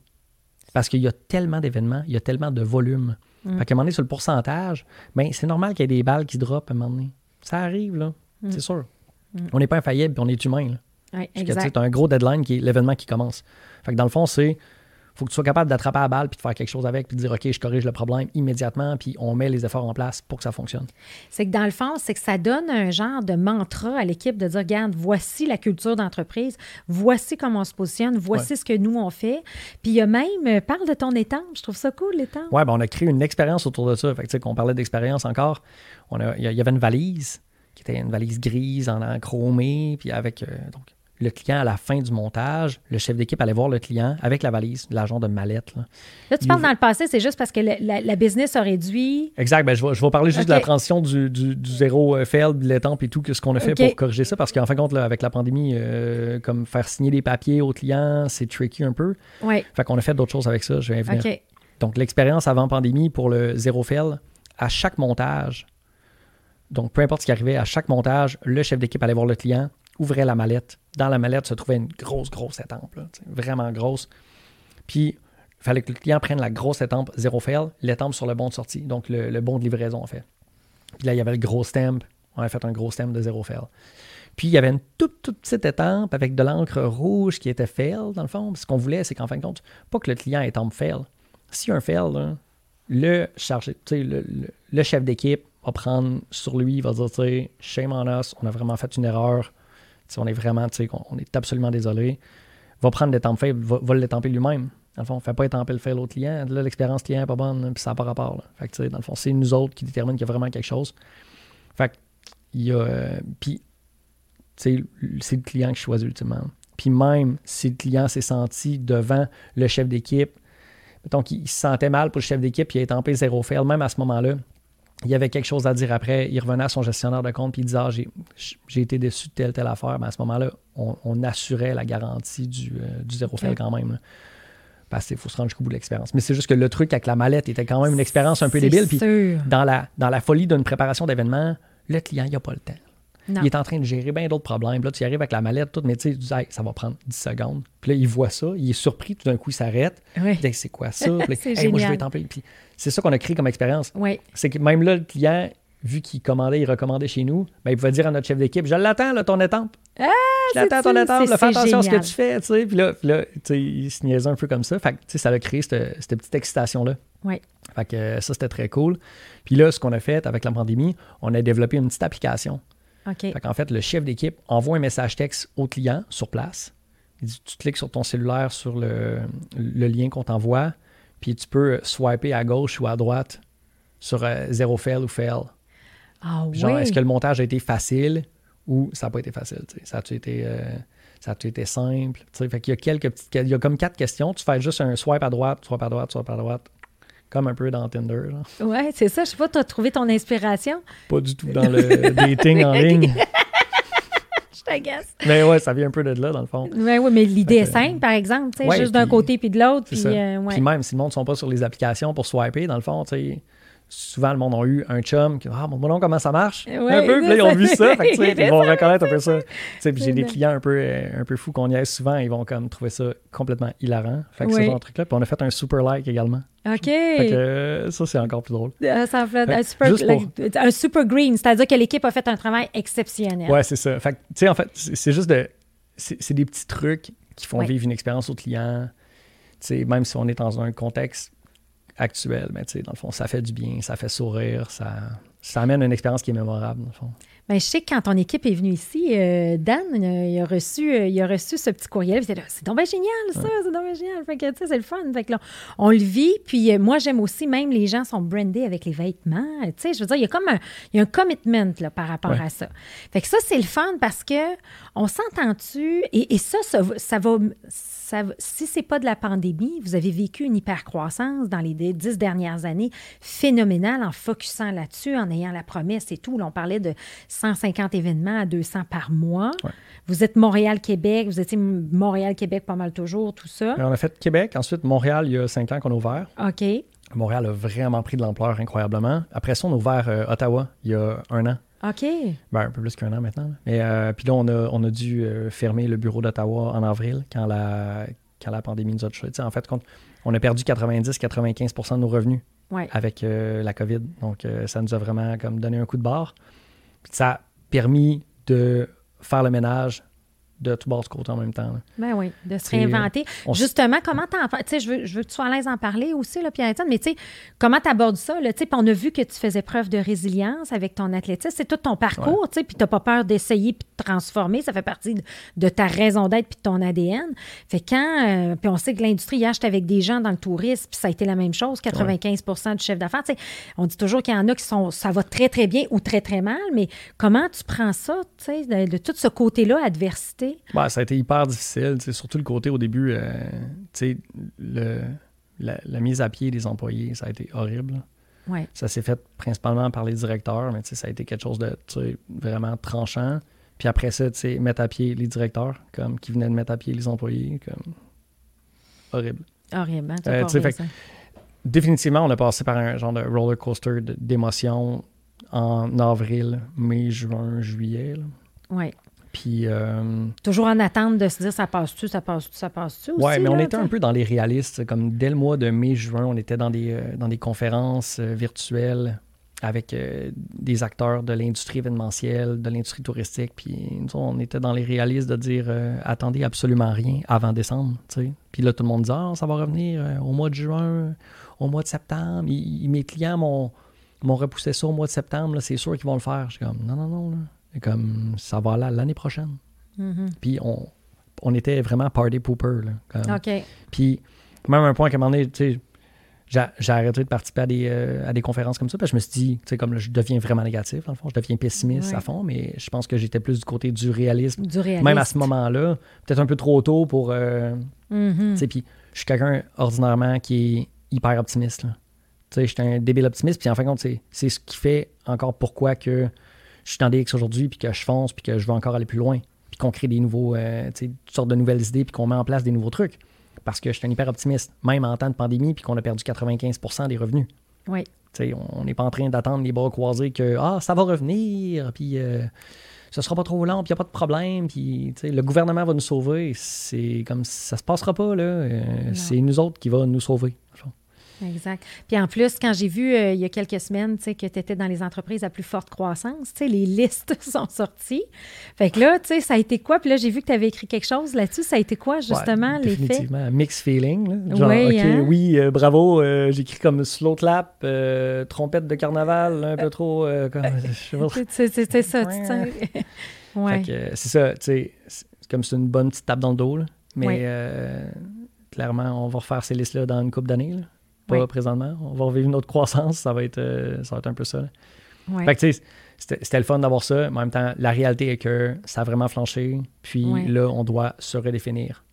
Parce qu'il y a tellement d'événements, il y a tellement de volume. Mm. Fait qu'à un moment donné, sur le pourcentage, ben, c'est normal qu'il y ait des balles qui droppent à un moment donné. Ça arrive, là. Mm. C'est sûr. On n'est pas infaillible, puis on est humain. Là. Tu un gros deadline qui est l'événement qui commence. Fait que dans le fond, c'est faut que tu sois capable d'attraper la balle puis de faire quelque chose avec puis de dire OK, je corrige le problème immédiatement puis on met les efforts en place pour que ça fonctionne. C'est que dans le fond, c'est que ça donne un genre de mantra à l'équipe de dire regarde, voici la culture d'entreprise, voici comment on se positionne, voici Ouais. ce que nous on fait. Puis il y a même, euh, parle de ton étampe, je trouve ça cool, l'étampe. Ouais, ben on a créé une expérience autour de ça. Fait que, tu sais, qu'on parlait d'expérience encore, on a- il y, a- il y avait une valise qui était une valise grise en, en chromé, puis avec euh, donc, le client à la fin du montage, le chef d'équipe allait voir le client avec la valise, l'agent de mallette. là. Là, tu Il parles dans le passé, c'est juste parce que le- la, la business a réduit. Exact. Ben, je, vais, je vais parler juste de la transition du, du- du zéro euh, fail, de l'étampe et tout, que ce qu'on a fait pour corriger ça. Parce qu'en fin de compte, là, avec la pandémie, euh, comme faire signer des papiers aux clients, c'est tricky un peu. Oui, Fait qu'on a fait d'autres choses avec ça. Je vais y venir. OK. Donc, l'expérience avant pandémie pour le zéro fail, à chaque montage, donc peu importe ce qui arrivait, à chaque montage, le chef d'équipe allait voir le client, ouvrait la mallette. Dans la mallette se trouvait une grosse, grosse étampe, vraiment grosse. Puis, il fallait que le client prenne la grosse étampe zéro fail, l'étampe sur le bon de sortie, donc le, bon de livraison, en fait. Puis là, il y avait le gros stamp. On a fait un gros stamp de zéro fail. Puis, il y avait une toute, toute petite étampe avec de l'encre rouge qui était fail, dans le fond. Ce qu'on voulait, c'est qu'en fin de compte, pas que le client étampe fail. A un fail, le chargé, le, le- le chef d'équipe va prendre sur lui, il va dire, shame on us, on a vraiment fait une erreur, on est vraiment, sais, on est absolument désolé, va prendre des temps faibles, va, va l'étamper lui-même. Dans le fond, on ne fait pas étamper le fail au client. Là, l'expérience client n'est pas bonne, puis ça n'a pas rapport. Là. Dans le fond, c'est nous autres qui déterminent qu'il y a vraiment quelque chose. Fait il y c'est le client qui choisit ultimement. Puis même si le client s'est senti devant le chef d'équipe, mettons qu'il se sentait mal pour le chef d'équipe, il a étampé zéro fail, même à ce moment-là, il y avait quelque chose à dire après, il revenait à son gestionnaire de compte, puis il disait ah, j'ai, été déçu de telle, telle affaire. Mais à ce moment-là, on, on assurait la garantie du, euh, du zéro fail Ok. quand même. là. Parce qu'il faut se rendre jusqu'au bout de l'expérience. Mais c'est juste que le truc avec la mallette était quand même une expérience un peu débile. Puis sûr. dans la, dans la folie d'une préparation d'événement, le client, il n'a pas le temps. Non. Il est en train de gérer bien d'autres problèmes. Là, tu arrives avec la mallette, tout, mais tu sais, tu dis, Hey, ça va prendre 10 secondes. Puis là, il voit ça, il est surpris, tout d'un coup, il s'arrête. Oui. Hey, c'est quoi ça? Puis C'est Hey, moi, je vais étamper. Puis c'est ça qu'on a créé comme expérience. Oui. C'est que même là, le client, vu qu'il commandait, il recommandait chez nous, ben, il pouvait dire à notre chef d'équipe Je l'attends, là, ton étampe. Ah, Je l'attends, ton étampe. Fais attention à ce que tu fais. Tu sais. Puis là, puis là, tu sais, il se niaisait un peu comme ça. Fait que, tu sais, ça a créé cette, cette petite excitation-là. Oui. Fait que ça, c'était très cool. Puis là, ce qu'on a fait avec la pandémie, on a développé une petite application. Fait qu'en fait, le chef d'équipe envoie un message texte au client sur place. Il dit, tu cliques sur ton cellulaire sur le, le lien qu'on t'envoie, puis tu peux swiper à gauche ou à droite sur euh, zéro fail ou fail. Ah oui. Genre, est-ce que le montage a été facile ou ça n'a pas été facile? Ça a-tu été, euh, ça été simple? Fait qu'il y a quelques petites. Il y a comme quatre questions. Tu fais juste un swipe à droite, swipe à droite, swipe à droite. Comme un peu dans Tinder. genre. Oui, c'est ça. Je sais pas, tu as trouvé ton inspiration? Pas du tout dans le dating en ligne. Je t'agace. Mais ouais, ça vient un peu de là, dans le fond. Oui, oui, mais l'idée est simple, par exemple. tu sais, Ouais, juste d'un côté puis de l'autre. Puis, euh, ouais. Puis même si le monde ne sont pas sur les applications pour swiper, dans le fond, tu sais, souvent le monde a eu un chum qui Ah, mon nom comment ça marche? Ouais, un peu, puis là, ils ont vu ça. fait que, ils vont reconnaître un peu ça. Puis j'ai des clients un peu, euh, un peu fous qu'on y aise souvent, ils vont comme trouver ça complètement hilarant. Fait que Oui. c'est genre de truc-là. Puis on a fait un super like également. OK. Fait que euh, ça, c'est encore plus drôle. Ah, ça en fait Fait un, super, pour- un super green, c'est-à-dire que l'équipe a fait un travail exceptionnel. Ouais, c'est ça. Fait tu sais, en fait, c'est juste de. C'est des petits trucs qui font Ouais. vivre une expérience au client. Même si on est dans un contexte actuel, mais tu sais, dans le fond, ça fait du bien, ça fait sourire, ça, ça amène une expérience qui est mémorable, dans le fond. Ben, je sais que quand ton équipe est venue ici, euh, Dan, euh, il, a reçu, euh, il a reçu ce petit courriel. C'est donc bien génial, ça, c'est donc bien génial. Fait que, tu sais, c'est le fun. Fait que là, on le vit. Puis moi, j'aime aussi, même les gens sont brandés avec les vêtements. Tu sais, je veux dire, il y a comme un, il y a un commitment là, par rapport Ouais. à ça. Fait que ça, c'est le fun parce que on s'entend-tu, et, et ça, ça, va- ça va. Ça, va- si c'est pas de la pandémie, vous avez vécu une hypercroissance dans les dix- dix dernières années phénoménale en focusant là-dessus, en ayant la promesse et tout. Là, on parlait de 150 événements à 200 par mois. Ouais. Vous êtes Montréal-Québec, vous étiez Montréal-Québec pas mal toujours, tout ça. Et on a fait Québec, ensuite Montréal, il y a cinq ans qu'on a ouvert. OK. Montréal a vraiment pris de l'ampleur incroyablement. Après ça, on a ouvert euh, Ottawa il y a un an. OK. Ben, un peu plus qu'un an maintenant. Mais euh, puis là, on a, on a dû euh, fermer le bureau d'Ottawa en avril quand la, quand la pandémie nous a touchés. En fait, compte, on a perdu 90-95% de nos revenus Ouais. avec la COVID. Donc, ça nous a vraiment comme donné un coup de barre. Ça a permis de faire le ménage de tout bord de côté en même temps. là. Ben oui, de se réinventer. s- Justement, comment t'en Tu sais, je veux, je veux que tu sois à l'aise d'en parler aussi, là, Pierre-Étienne, mais tu sais, comment t'abordes ça, là? Tu sais, puis on a vu que tu faisais preuve de résilience avec ton athlétisme. C'est tout ton parcours, tu sais, puis t'as pas peur d'essayer puis de transformer. Ça fait partie de, de ta raison d'être puis de ton ADN. Fait quand... euh, puis on sait que l'industrie, hier, j'étais avec des gens dans le tourisme, puis ça a été la même chose, 95% du chef d'affaires. Tu sais, on dit toujours qu'il y en a qui sont... Ça va très, très bien ou très, très mal, mais comment tu prends ça, tu sais, de, de tout ce côté-là, adversité? Ouais, ça a été hyper difficile. Surtout le côté au début, euh, le- la, la mise à pied des employés, ça a été horrible. Ouais. Ça s'est fait principalement par les directeurs, mais ça a été quelque chose de vraiment tranchant. Puis après ça, tu sais, mettre à pied les directeurs, comme qui venaient de mettre à pied les employés, comme horrible. Horrible, hein? Euh, fait ça. Définitivement, on a passé par un genre de roller coaster d'émotions en avril, mai, juin, juillet. là. Puis, euh, Toujours en attente de se dire ça passe-tu, ça passe-tu, ça passe-tu ouais, mais on était un peu dans les réalistes. Comme dès le mois de mai, juin, on était dans des, euh, dans des conférences euh, virtuelles avec euh, des acteurs de l'industrie événementielle, de l'industrie touristique. Puis nous, on était dans les réalistes de dire euh, attendez absolument rien avant décembre. Puis là, tout le monde dit ah, ça va revenir euh, au mois de juin, au mois de septembre. Mes clients m'ont m'ont repoussé ça au mois de septembre, c'est sûr qu'ils vont le faire. Je suis comme, non, non, non. Là. Comme, ça va là l'année prochaine. Mm-hmm. Puis on, on était vraiment party pooper. Là, comme. Puis même un point qu'à un moment donné, j'ai arrêté de participer à des, euh, à des conférences comme ça, parce que je me suis dit, tu sais, comme là, je deviens vraiment négatif, dans le fond, je deviens pessimiste Ouais. à fond, mais je pense que j'étais plus du côté du réalisme. Du réaliste. Même à ce moment-là, peut-être un peu trop tôt pour. euh, Mhm. tu sais, puis je suis quelqu'un ordinairement qui est hyper optimiste. là. Tu sais, je suis un débile optimiste, puis en fin de compte, c'est c'est ce qui fait encore pourquoi que je suis dans DX aujourd'hui, puis que je fonce, puis que je veux encore aller plus loin, puis qu'on crée des nouveaux, euh, toutes sortes de nouvelles idées, puis qu'on met en place des nouveaux trucs. Parce que je suis un hyper optimiste, même en temps de pandémie, puis qu'on a perdu 95% des revenus. Oui. Tu sais, on n'est pas en train d'attendre les bras croisés que ah, ça va revenir, puis euh, ce sera pas trop long, puis il n'y a pas de problème, puis le gouvernement va nous sauver. C'est comme ça se passera pas, là. Euh, c'est nous autres qui va nous sauver. Exact. Puis en plus, quand j'ai vu euh, il y a quelques semaines que tu étais dans les entreprises à plus forte croissance, les listes sont sorties. Fait que là, tu sais, ça a été quoi? Puis là, j'ai vu que tu avais écrit quelque chose là-dessus. Ça a été quoi, justement, Ouais, l'effet? Définitivement, mixed feeling. là. Genre, Oui, OK, hein? oui, euh, bravo, euh, j'écris comme slow clap, trompette de carnaval, un peu trop. c'est ça, tu sais. ouais. Fait que, c'est ça, tu sais, comme c'est une bonne petite tape dans le dos, là. mais clairement, on va refaire ces listes-là dans une couple d'années. Pas Oui. présentement. On va revivre notre croissance, ça va être, euh, ça va être un peu ça. Ouais. Fait que, tu sais, c'était c'était le fun d'avoir ça, mais en même temps, la réalité est que ça a vraiment flanché, puis Ouais. là, on doit se redéfinir.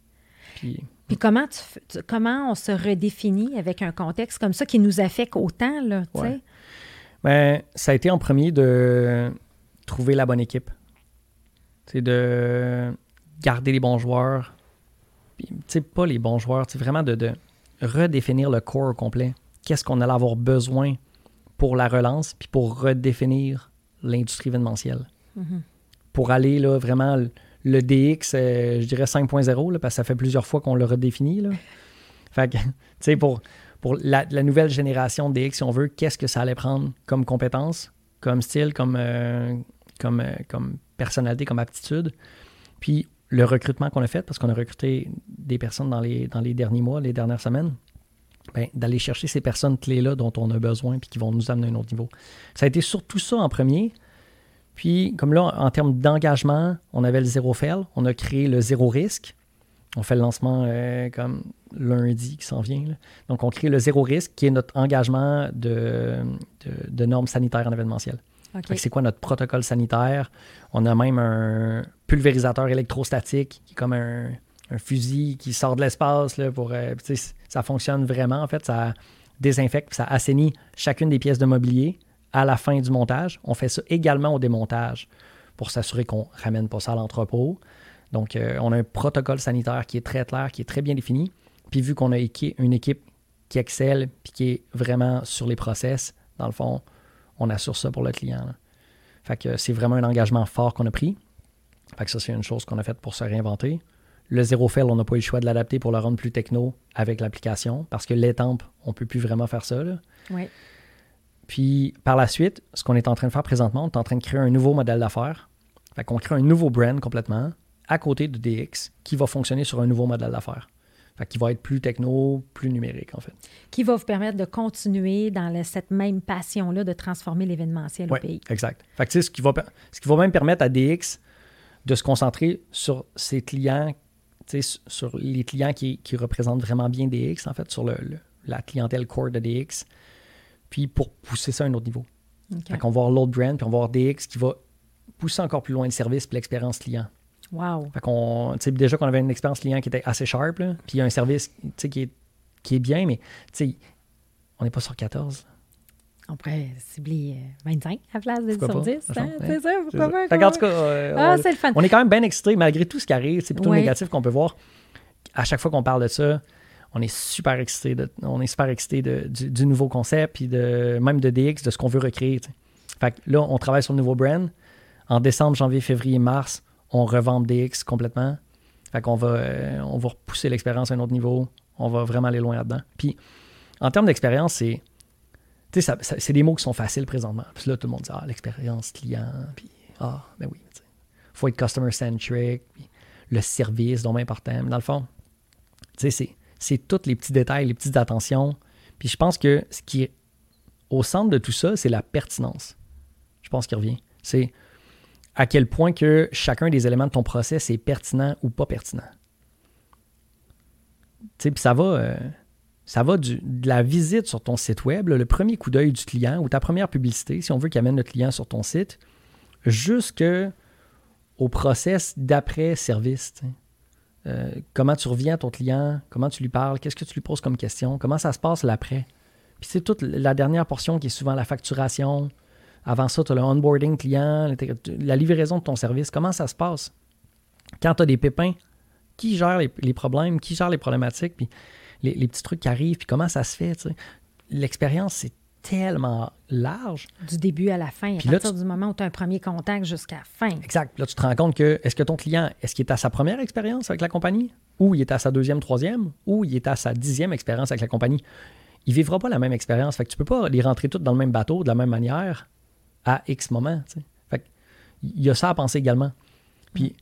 Puis, Puis comment, tu, f- tu- comment on se redéfinit avec un contexte comme ça qui nous affecte autant, là, tu sais? Ouais. Ben, ça a été en premier de trouver la bonne équipe. C'est de garder les bons joueurs. Puis, tu sais, pas les bons joueurs, c'est vraiment de, de redéfinir le core au complet. Qu'est-ce qu'on allait avoir besoin pour la relance, puis pour redéfinir l'industrie événementielle. Mhm. Pour aller là, vraiment le- DX, euh, je dirais 5.0, là, parce que ça fait plusieurs fois qu'on le redéfinit. Là. Fait que, tu sais, pour, pour la, la nouvelle génération de DX, si on veut, qu'est-ce que ça allait prendre comme compétence, comme style, comme, euh, comme, euh, comme personnalité, comme aptitude. Puis le recrutement qu'on a fait, parce qu'on a recruté des personnes dans les, derniers mois, les dernières semaines, ben, d'aller chercher ces personnes clés-là dont on a besoin puis qui vont nous amener à un autre niveau. Ça a été surtout ça en premier. Puis, comme là, en termes d'engagement, on avait le zéro fail, on a créé le zéro risque. On fait le lancement euh, comme lundi qui s'en vient. Donc, on crée le zéro risque, qui est notre engagement de normes sanitaires en événementiel. C'est quoi notre protocole sanitaire? On a même un pulvérisateur électrostatique qui est comme un, fusil qui sort de l'espace pour. euh, ça fonctionne vraiment. En fait, ça désinfecte, ça assainit chacune des pièces de mobilier à la fin du montage. On fait ça également au démontage pour s'assurer qu'on ramène pas ça à l'entrepôt. Donc, euh, on a un protocole sanitaire qui est très clair, qui est très bien défini. Puis, vu qu'on a une équipe qui excelle, puis qui est vraiment sur les process, dans le fond, on assure ça pour le client. là. Fait que c'est vraiment un engagement fort qu'on a pris. Fait que ça, c'est une chose qu'on a faite pour se réinventer. Le zéro fail, on n'a pas eu le choix de l'adapter pour le rendre plus techno avec l'application parce que l'étampe, on ne peut plus vraiment faire ça. là. Puis par la suite, ce qu'on est en train de faire présentement, on est en train de créer un nouveau modèle d'affaires. Fait qu'on crée un nouveau brand complètement à côté de DX qui va fonctionner sur un nouveau modèle d'affaires. Fait qu'il va être plus techno, plus numérique en fait. Qui va vous permettre de continuer dans le- cette même passion-là de transformer l'événementiel au pays. exact. Fait que, ce, qui va, ce qui va même permettre à DX de se concentrer sur ses clients, sur les clients qui, qui représentent vraiment bien DX, en fait, sur le, le- la clientèle core de DX, puis pour pousser ça à un autre niveau. Fait qu'on va avoir l'autre brand, puis on va DX qui va pousser encore plus loin le service puis l'expérience client. Wow. Fait qu'on, déjà qu'on avait une expérience client qui était assez sharp, là, puis un service, tu sais, qui est, qui est bien, mais, on n'est pas sur 14. On pourrait cibler euh, 25 à la place de 10 Pourquoi sur pas? 10. Franchement, hein? C'est ça, pourquoi pas? Fait tout cas, euh? Ah, on- c'est le fun. On est quand même bien excités, malgré tout ce qui arrive, c'est plutôt négatif qu'on peut voir. À chaque fois qu'on parle de ça, on est super excités de, on est super excités de- du, du nouveau concept, puis de, même de DX, de ce qu'on veut recréer. Fait que là, on travaille sur le nouveau brand. En décembre, janvier, février, mars, on revend DX complètement. Fait qu'on va, euh, on va repousser l'expérience à un autre niveau. On va vraiment aller loin là-dedans. Puis, en termes d'expérience, c'est. Tu sais, c'est des mots qui sont faciles présentement. Puis là, tout le monde dit Ah, l'expérience client. Puis, ah, ben oui. sais. faut être customer-centric. Le service, donc important. Mais dans le fond, tu sais, c'est, c'est tous les petits détails, les petites attentions. Puis je pense que ce qui est au centre de tout ça, c'est la pertinence. Je pense qu'il revient. C'est à quel point que chacun des éléments de ton process est pertinent ou pas pertinent. Ça va, euh, de la visite sur ton site web, le premier coup d'œil du client ou ta première publicité, si on veut qu'il amène le client sur ton site, jusqu'au process d'après-service. Euh, comment tu reviens à ton client, comment tu lui parles, qu'est-ce que tu lui poses comme question, comment ça se passe l'après. Puis c'est toute la dernière portion qui est souvent la facturation. Avant ça, tu as le onboarding client, la livraison de ton service. Comment ça se passe? Quand tu as des pépins, qui gère les, problèmes, qui gère les problématiques, puis les, petits trucs qui arrivent, puis comment ça se fait. L'expérience, c'est tellement large. Du début à la fin, à partir du moment où tu as un premier contact jusqu'à la fin. Exact. Là, tu te rends compte que est-ce que ton client, est-ce qu'il est à sa première expérience avec la compagnie, ou il est à sa deuxième, troisième, ou il est à sa dixième expérience avec la compagnie? Il ne vivra pas la même expérience. Fait que tu peux pas les rentrer toutes dans le même bateau de la même manière à X moment. Fait il y a ça à penser également. Puis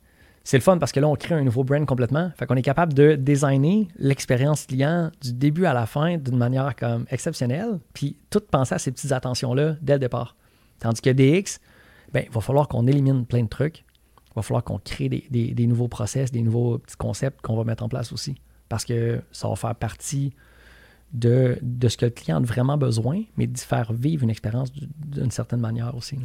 c'est le fun parce que là, on crée un nouveau brand complètement. Fait qu'on est capable de designer l'expérience client du début à la fin d'une manière comme exceptionnelle, puis tout penser à ces petites attentions-là dès le départ. Tandis que DX, ben, il va falloir qu'on élimine plein de trucs. Il va falloir qu'on crée des, nouveaux process, des nouveaux petits concepts qu'on va mettre en place aussi. Parce que ça va faire partie de, ce que le client a vraiment besoin, mais d'y faire vivre une expérience d'une certaine manière aussi.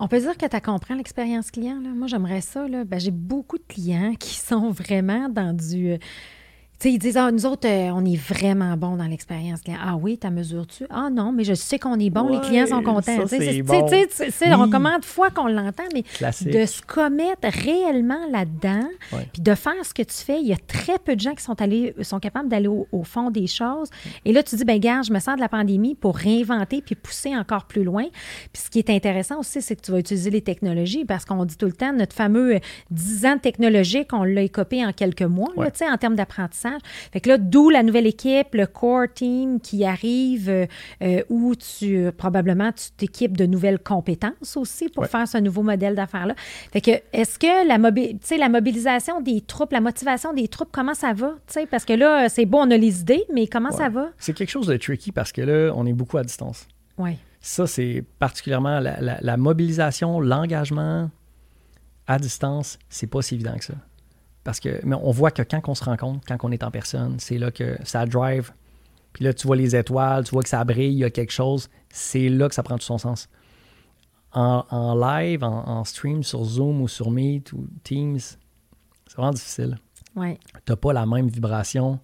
On peut dire que tu compris l'expérience client. Là. Moi, j'aimerais ça. Ben, j'ai beaucoup de clients qui sont vraiment dans du euh, ils disent, ah, nous autres, euh, on est vraiment bon dans l'expérience client. Ah oui, ta mesure-tu? Ah non, mais je sais qu'on est bon, les clients sont contents. C'est bon. Combien de fois qu'on l'entend, mais de se commettre réellement là-dedans, puis de faire ce que tu fais, il y a très peu de gens qui sont, allés, sont capables d'aller au, fond des choses. Et là, tu dis, ben gars, je me sens de la pandémie pour réinventer puis pousser encore plus loin. Puis ce qui est intéressant aussi, c'est que tu vas utiliser les technologies parce qu'on dit tout le temps, notre fameux 10 ans technologique, on l'a écopé en quelques mois, en termes d'apprentissage. Fait que là, d'où la nouvelle équipe, le core team qui arrive, euh, euh, où tu probablement tu t'équipes de nouvelles compétences aussi pour faire ce nouveau modèle d'affaires-là. Fait que est-ce que la, la mobilisation des troupes, la motivation des troupes, comment ça va? parce que là, c'est bon, on a les idées, mais comment ça va? C'est quelque chose de tricky parce que là, on est beaucoup à distance. Oui. Ça, c'est particulièrement la mobilisation, l'engagement à distance, c'est pas si évident que ça. Parce que, mais on voit que quand on se rencontre, quand on est en personne, c'est là que ça drive. Puis là, tu vois les étoiles, tu vois que ça brille, il y a quelque chose. C'est là que ça prend tout son sens. En, live, en, stream sur Zoom ou sur Meet ou Teams, c'est vraiment difficile. Ouais. Tu n'as pas la même vibration,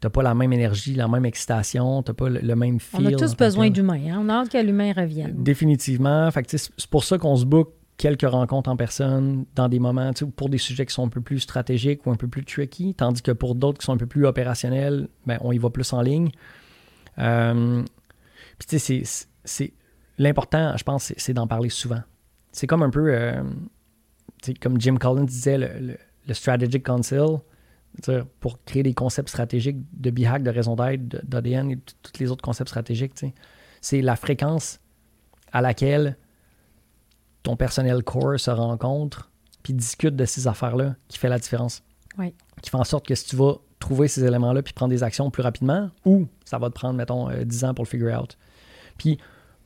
tu n'as pas la même énergie, la même excitation, tu n'as pas le, même feel. On a tous besoin d'humain. Hein? On a hâte que l'humain revienne. Définitivement. c'est pour ça qu'on se book quelques rencontres en personne dans des moments, pour des sujets qui sont un peu plus stratégiques ou un peu plus tricky, tandis que pour d'autres qui sont un peu plus opérationnels, ben, on y va plus en ligne. Euh, puis tu sais, l'important, je pense, c'est d'en parler souvent. C'est comme un peu, euh, comme Jim Collins disait, le, le, Strategic Council, pour créer des concepts stratégiques de BHAC, de raison d'être, d'ADN et tous les autres concepts stratégiques. C'est la fréquence à laquelle ton personnel core se rencontre puis discute de ces affaires-là qui fait la différence. Oui. Qui fait en sorte que si tu vas trouver ces éléments-là puis prendre des actions plus rapidement, ou ça va te prendre, mettons, 10 euh, ans pour le figure out. Puis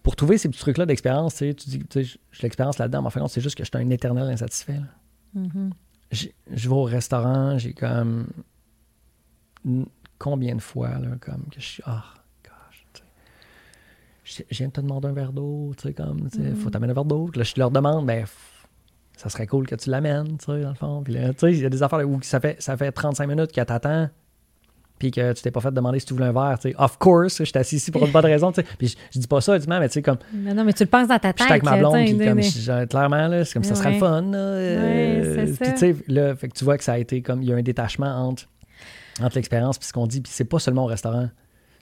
pour trouver ces petits trucs-là d'expérience, tu dis, tu sais, j'ai l'expérience là-dedans, mais en fait, c'est juste que je suis un éternel insatisfait. Mm-hmm. Je vais au restaurant, j'ai comme combien de fois là, comme que je suis ah je viens de te demander un verre d'eau, tu sais, comme, tu sais, faut mm. t'amener un verre d'eau. Là, je leur demande, ben, ça serait cool que tu l'amènes, tu sais, dans le fond. Puis là, tu sais, il y a des affaires où ça fait, ça fait 35 minutes qu'elle t'attend, puis que tu t'es pas fait demander si tu voulais un verre, tu sais. Of course, je suis assis ici pour une bonne raison, tu sais. Puis je, dis pas ça, dis mais tu sais, comme. Mais non, mais tu le penses dans ta tête. Je suis avec ma blonde, puis comme, clairement, là, c'est comme ça serait le fun, là. Euh. Puis tu sais, là, fait que tu vois que ça a été comme, il y a un détachement entre, entre l'expérience puis ce qu'on dit, puis c'est pas seulement au restaurant.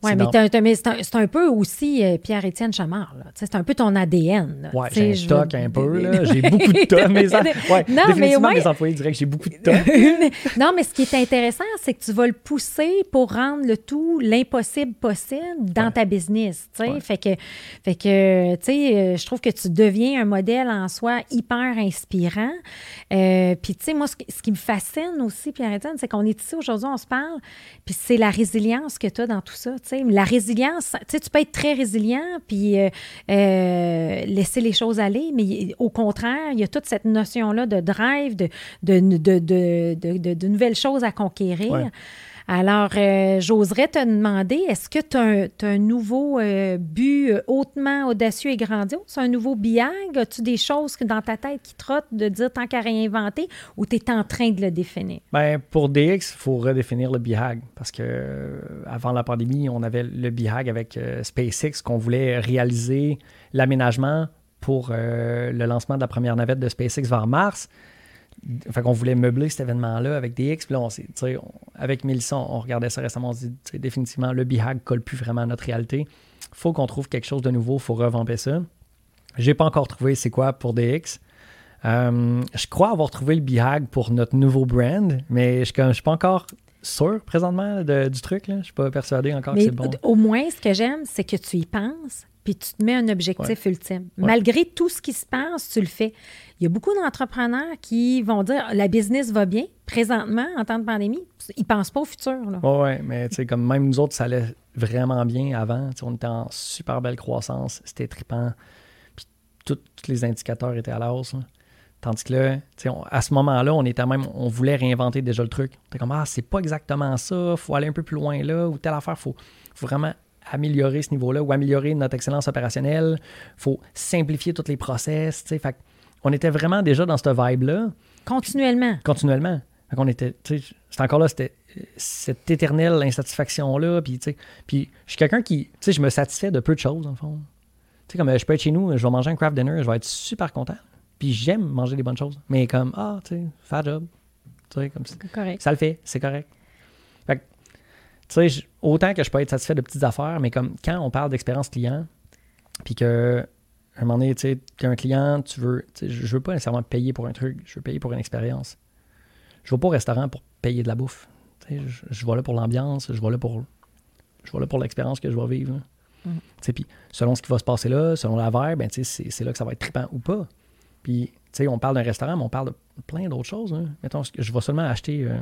Oui, mais, c'est un, peu aussi euh, Pierre-Étienne Chamard. C'est un peu ton ADN. Oui, j'ai un stock un peu. J'ai beaucoup de temps. Mes ouais, non, mais mes employés diraient que j'ai beaucoup de temps. non, mais ce qui est intéressant, c'est que tu vas le pousser pour rendre le tout l'impossible possible dans ta business. Fait que, fait que euh, je trouve que tu deviens un modèle en soi hyper inspirant. Euh, puis, tu sais, moi, ce, qui me fascine aussi, Pierre-Étienne, c'est qu'on est ici aujourd'hui, on se parle, puis c'est la résilience que tu as dans tout ça La résilience, tu peux être très résilient puis euh, euh, laisser les choses aller, mais au contraire, il y a toute cette notion-là de drive, de, nouvelles choses à conquérir. Alors, euh, j'oserais te demander, est-ce que tu as, un nouveau euh, but euh, hautement audacieux et grandiose, un nouveau BIAG? As-tu des choses dans ta tête qui trottent de dire tant qu'à réinventer ou tu es en train de le définir? Ben, pour DX, il faut redéfinir le BIHAG parce que avant la pandémie, on avait le BIHAG avec SpaceX qu'on voulait réaliser l'aménagement pour le lancement de la première navette de SpaceX vers Mars. Fait qu'on voulait meubler cet événement-là avec des X. Puis là, on, avec Mélissa, on, regardait ça récemment. On se dit définitivement, le BHAG colle plus vraiment à notre réalité. faut qu'on trouve quelque chose de nouveau. faut revamper ça. J'ai pas encore trouvé c'est quoi pour DX. Euh, je crois avoir trouvé le BHAG pour notre nouveau brand, mais je ne suis pas encore sûr présentement du truc. Je ne suis pas persuadé encore que c'est bon. Au moins, ce que j'aime, c'est que tu y penses, puis tu te mets un objectif ultime. Malgré tout ce qui se passe, tu le fais. Il y a beaucoup d'entrepreneurs qui vont dire la business va bien présentement en temps de pandémie. Ils ne pensent pas au futur. Oui, mais tu sais, comme même nous autres, ça allait vraiment bien avant. on était en super belle croissance. C'était trippant. Puis tous les indicateurs étaient à la hausse. Tandis que là, à ce moment-là, on était même, on voulait réinventer déjà le truc. On était comme, ah, c'est pas exactement ça, faut aller un peu plus loin là, ou telle affaire, faut, faut vraiment améliorer ce niveau-là ou améliorer notre excellence opérationnelle. Il faut simplifier tous les process. Fait on était vraiment déjà dans cette vibe-là. Continuellement. Continuellement. on était, c'est encore là, c'était cette éternelle insatisfaction-là. Puis, puis je suis quelqu'un qui, tu sais, je me satisfais de peu de choses, en fond. Tu sais, comme je peux être chez nous, je vais manger un craft dinner, je vais être super content. Puis j'aime manger des bonnes choses. Mais comme, ah, tu sais, fat job. Tu sais, comme correct. Ça le fait, c'est correct. Fait tu sais, autant que je peux être satisfait de petites affaires, mais comme quand on parle d'expérience client, puis que à un moment donné, tu sais, es un client, tu veux, je veux pas nécessairement payer pour un truc, je veux payer pour une expérience. Je vais pas au restaurant pour payer de la bouffe. Je, je vais là pour l'ambiance, je vais là pour, je vais là pour l'expérience que je vais vivre. Mm-hmm. Puis selon ce qui va se passer là, selon la vibe, ben, c'est là que ça va être trippant ou pas. Puis, on parle d'un restaurant, mais on parle de plein d'autres choses. Hein. Mettons, je vais seulement acheter, euh,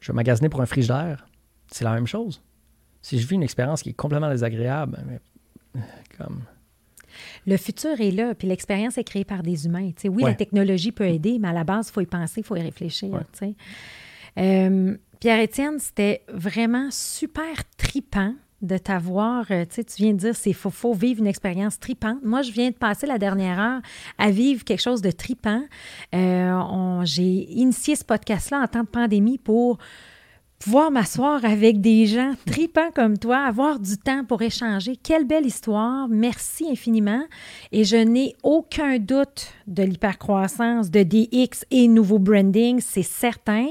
je vais magasiner pour un frigidaire c'est la même chose. Si je vis une expérience qui est complètement désagréable, mais, euh, comme. Le futur est là, puis l'expérience est créée par des humains. oui, la technologie peut aider, mais à la base, il faut y penser, il faut y réfléchir. Euh, Pierre-Étienne, c'était vraiment super tripant de t'avoir, euh, tu viens de dire, c'est faut, faut vivre une expérience tripante. Moi, je viens de passer la dernière heure à vivre quelque chose de tripant. J'ai initié ce podcast-là en temps de pandémie pour pouvoir m'asseoir avec des gens tripants comme toi, avoir du temps pour échanger. Quelle belle histoire. Merci infiniment. Et je n'ai aucun doute de l'hypercroissance de DX et nouveau branding, c'est certain.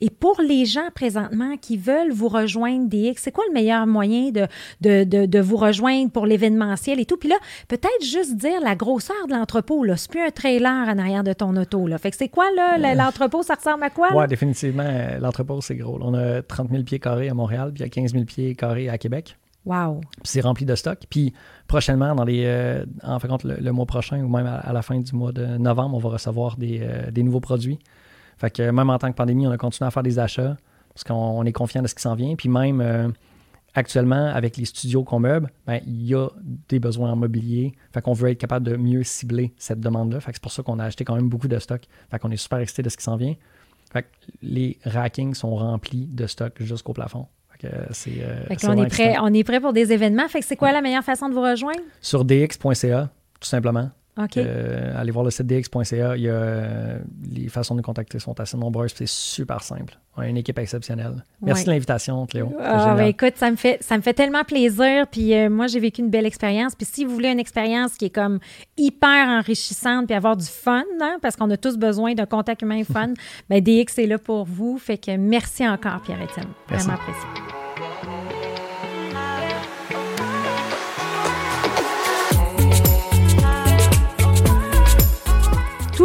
Et pour les gens présentement qui veulent vous rejoindre DX, c'est quoi le meilleur moyen de, de, de, de vous rejoindre pour l'événementiel et tout? Puis là, peut-être juste dire la grosseur de l'entrepôt. Là. C'est plus un trailer en arrière de ton auto. Là. Fait que c'est quoi là, l'entrepôt? Ça ressemble à quoi? Oui, définitivement. L'entrepôt, c'est gros. On a 30 000 pieds carrés à Montréal, puis il y a 15 000 pieds carrés à Québec. Wow. c'est rempli de stock. Puis prochainement, dans les, euh, en fin de le, mois prochain ou même à, la fin du mois de novembre, on va recevoir des, euh, nouveaux produits. Fait que même en tant que pandémie, on a continué à faire des achats parce qu'on est confiant de ce qui s'en vient. Puis même euh, actuellement, avec les studios qu'on meuble, ben, il y a des besoins en mobilier. Fait qu'on veut être capable de mieux cibler cette demande-là. Fait que c'est pour ça qu'on a acheté quand même beaucoup de stock. Fait qu'on est super excité de ce qui s'en vient. Fait que les rackings sont remplis de stock jusqu'au plafond. Fait que c'est, euh, on, est prêt, on est prêt pour des événements. Fait que c'est quoi la meilleure façon de vous rejoindre? Sur dx.ca, tout simplement. Euh, allez voir le site dx.ca. Il y a, euh, les façons de nous contacter sont assez nombreuses. C'est super simple. On a une équipe exceptionnelle. Merci de l'invitation, Cléo. Ah, ben, écoute, ça me, fait, ça me fait tellement plaisir. Puis euh, moi, j'ai vécu une belle expérience. Puis si vous voulez une expérience qui est comme hyper enrichissante, puis avoir du fun, hein, parce qu'on a tous besoin d'un contact humain fun, ben DX est là pour vous. Fait que merci encore, Pierre-Étienne. Vraiment apprécié.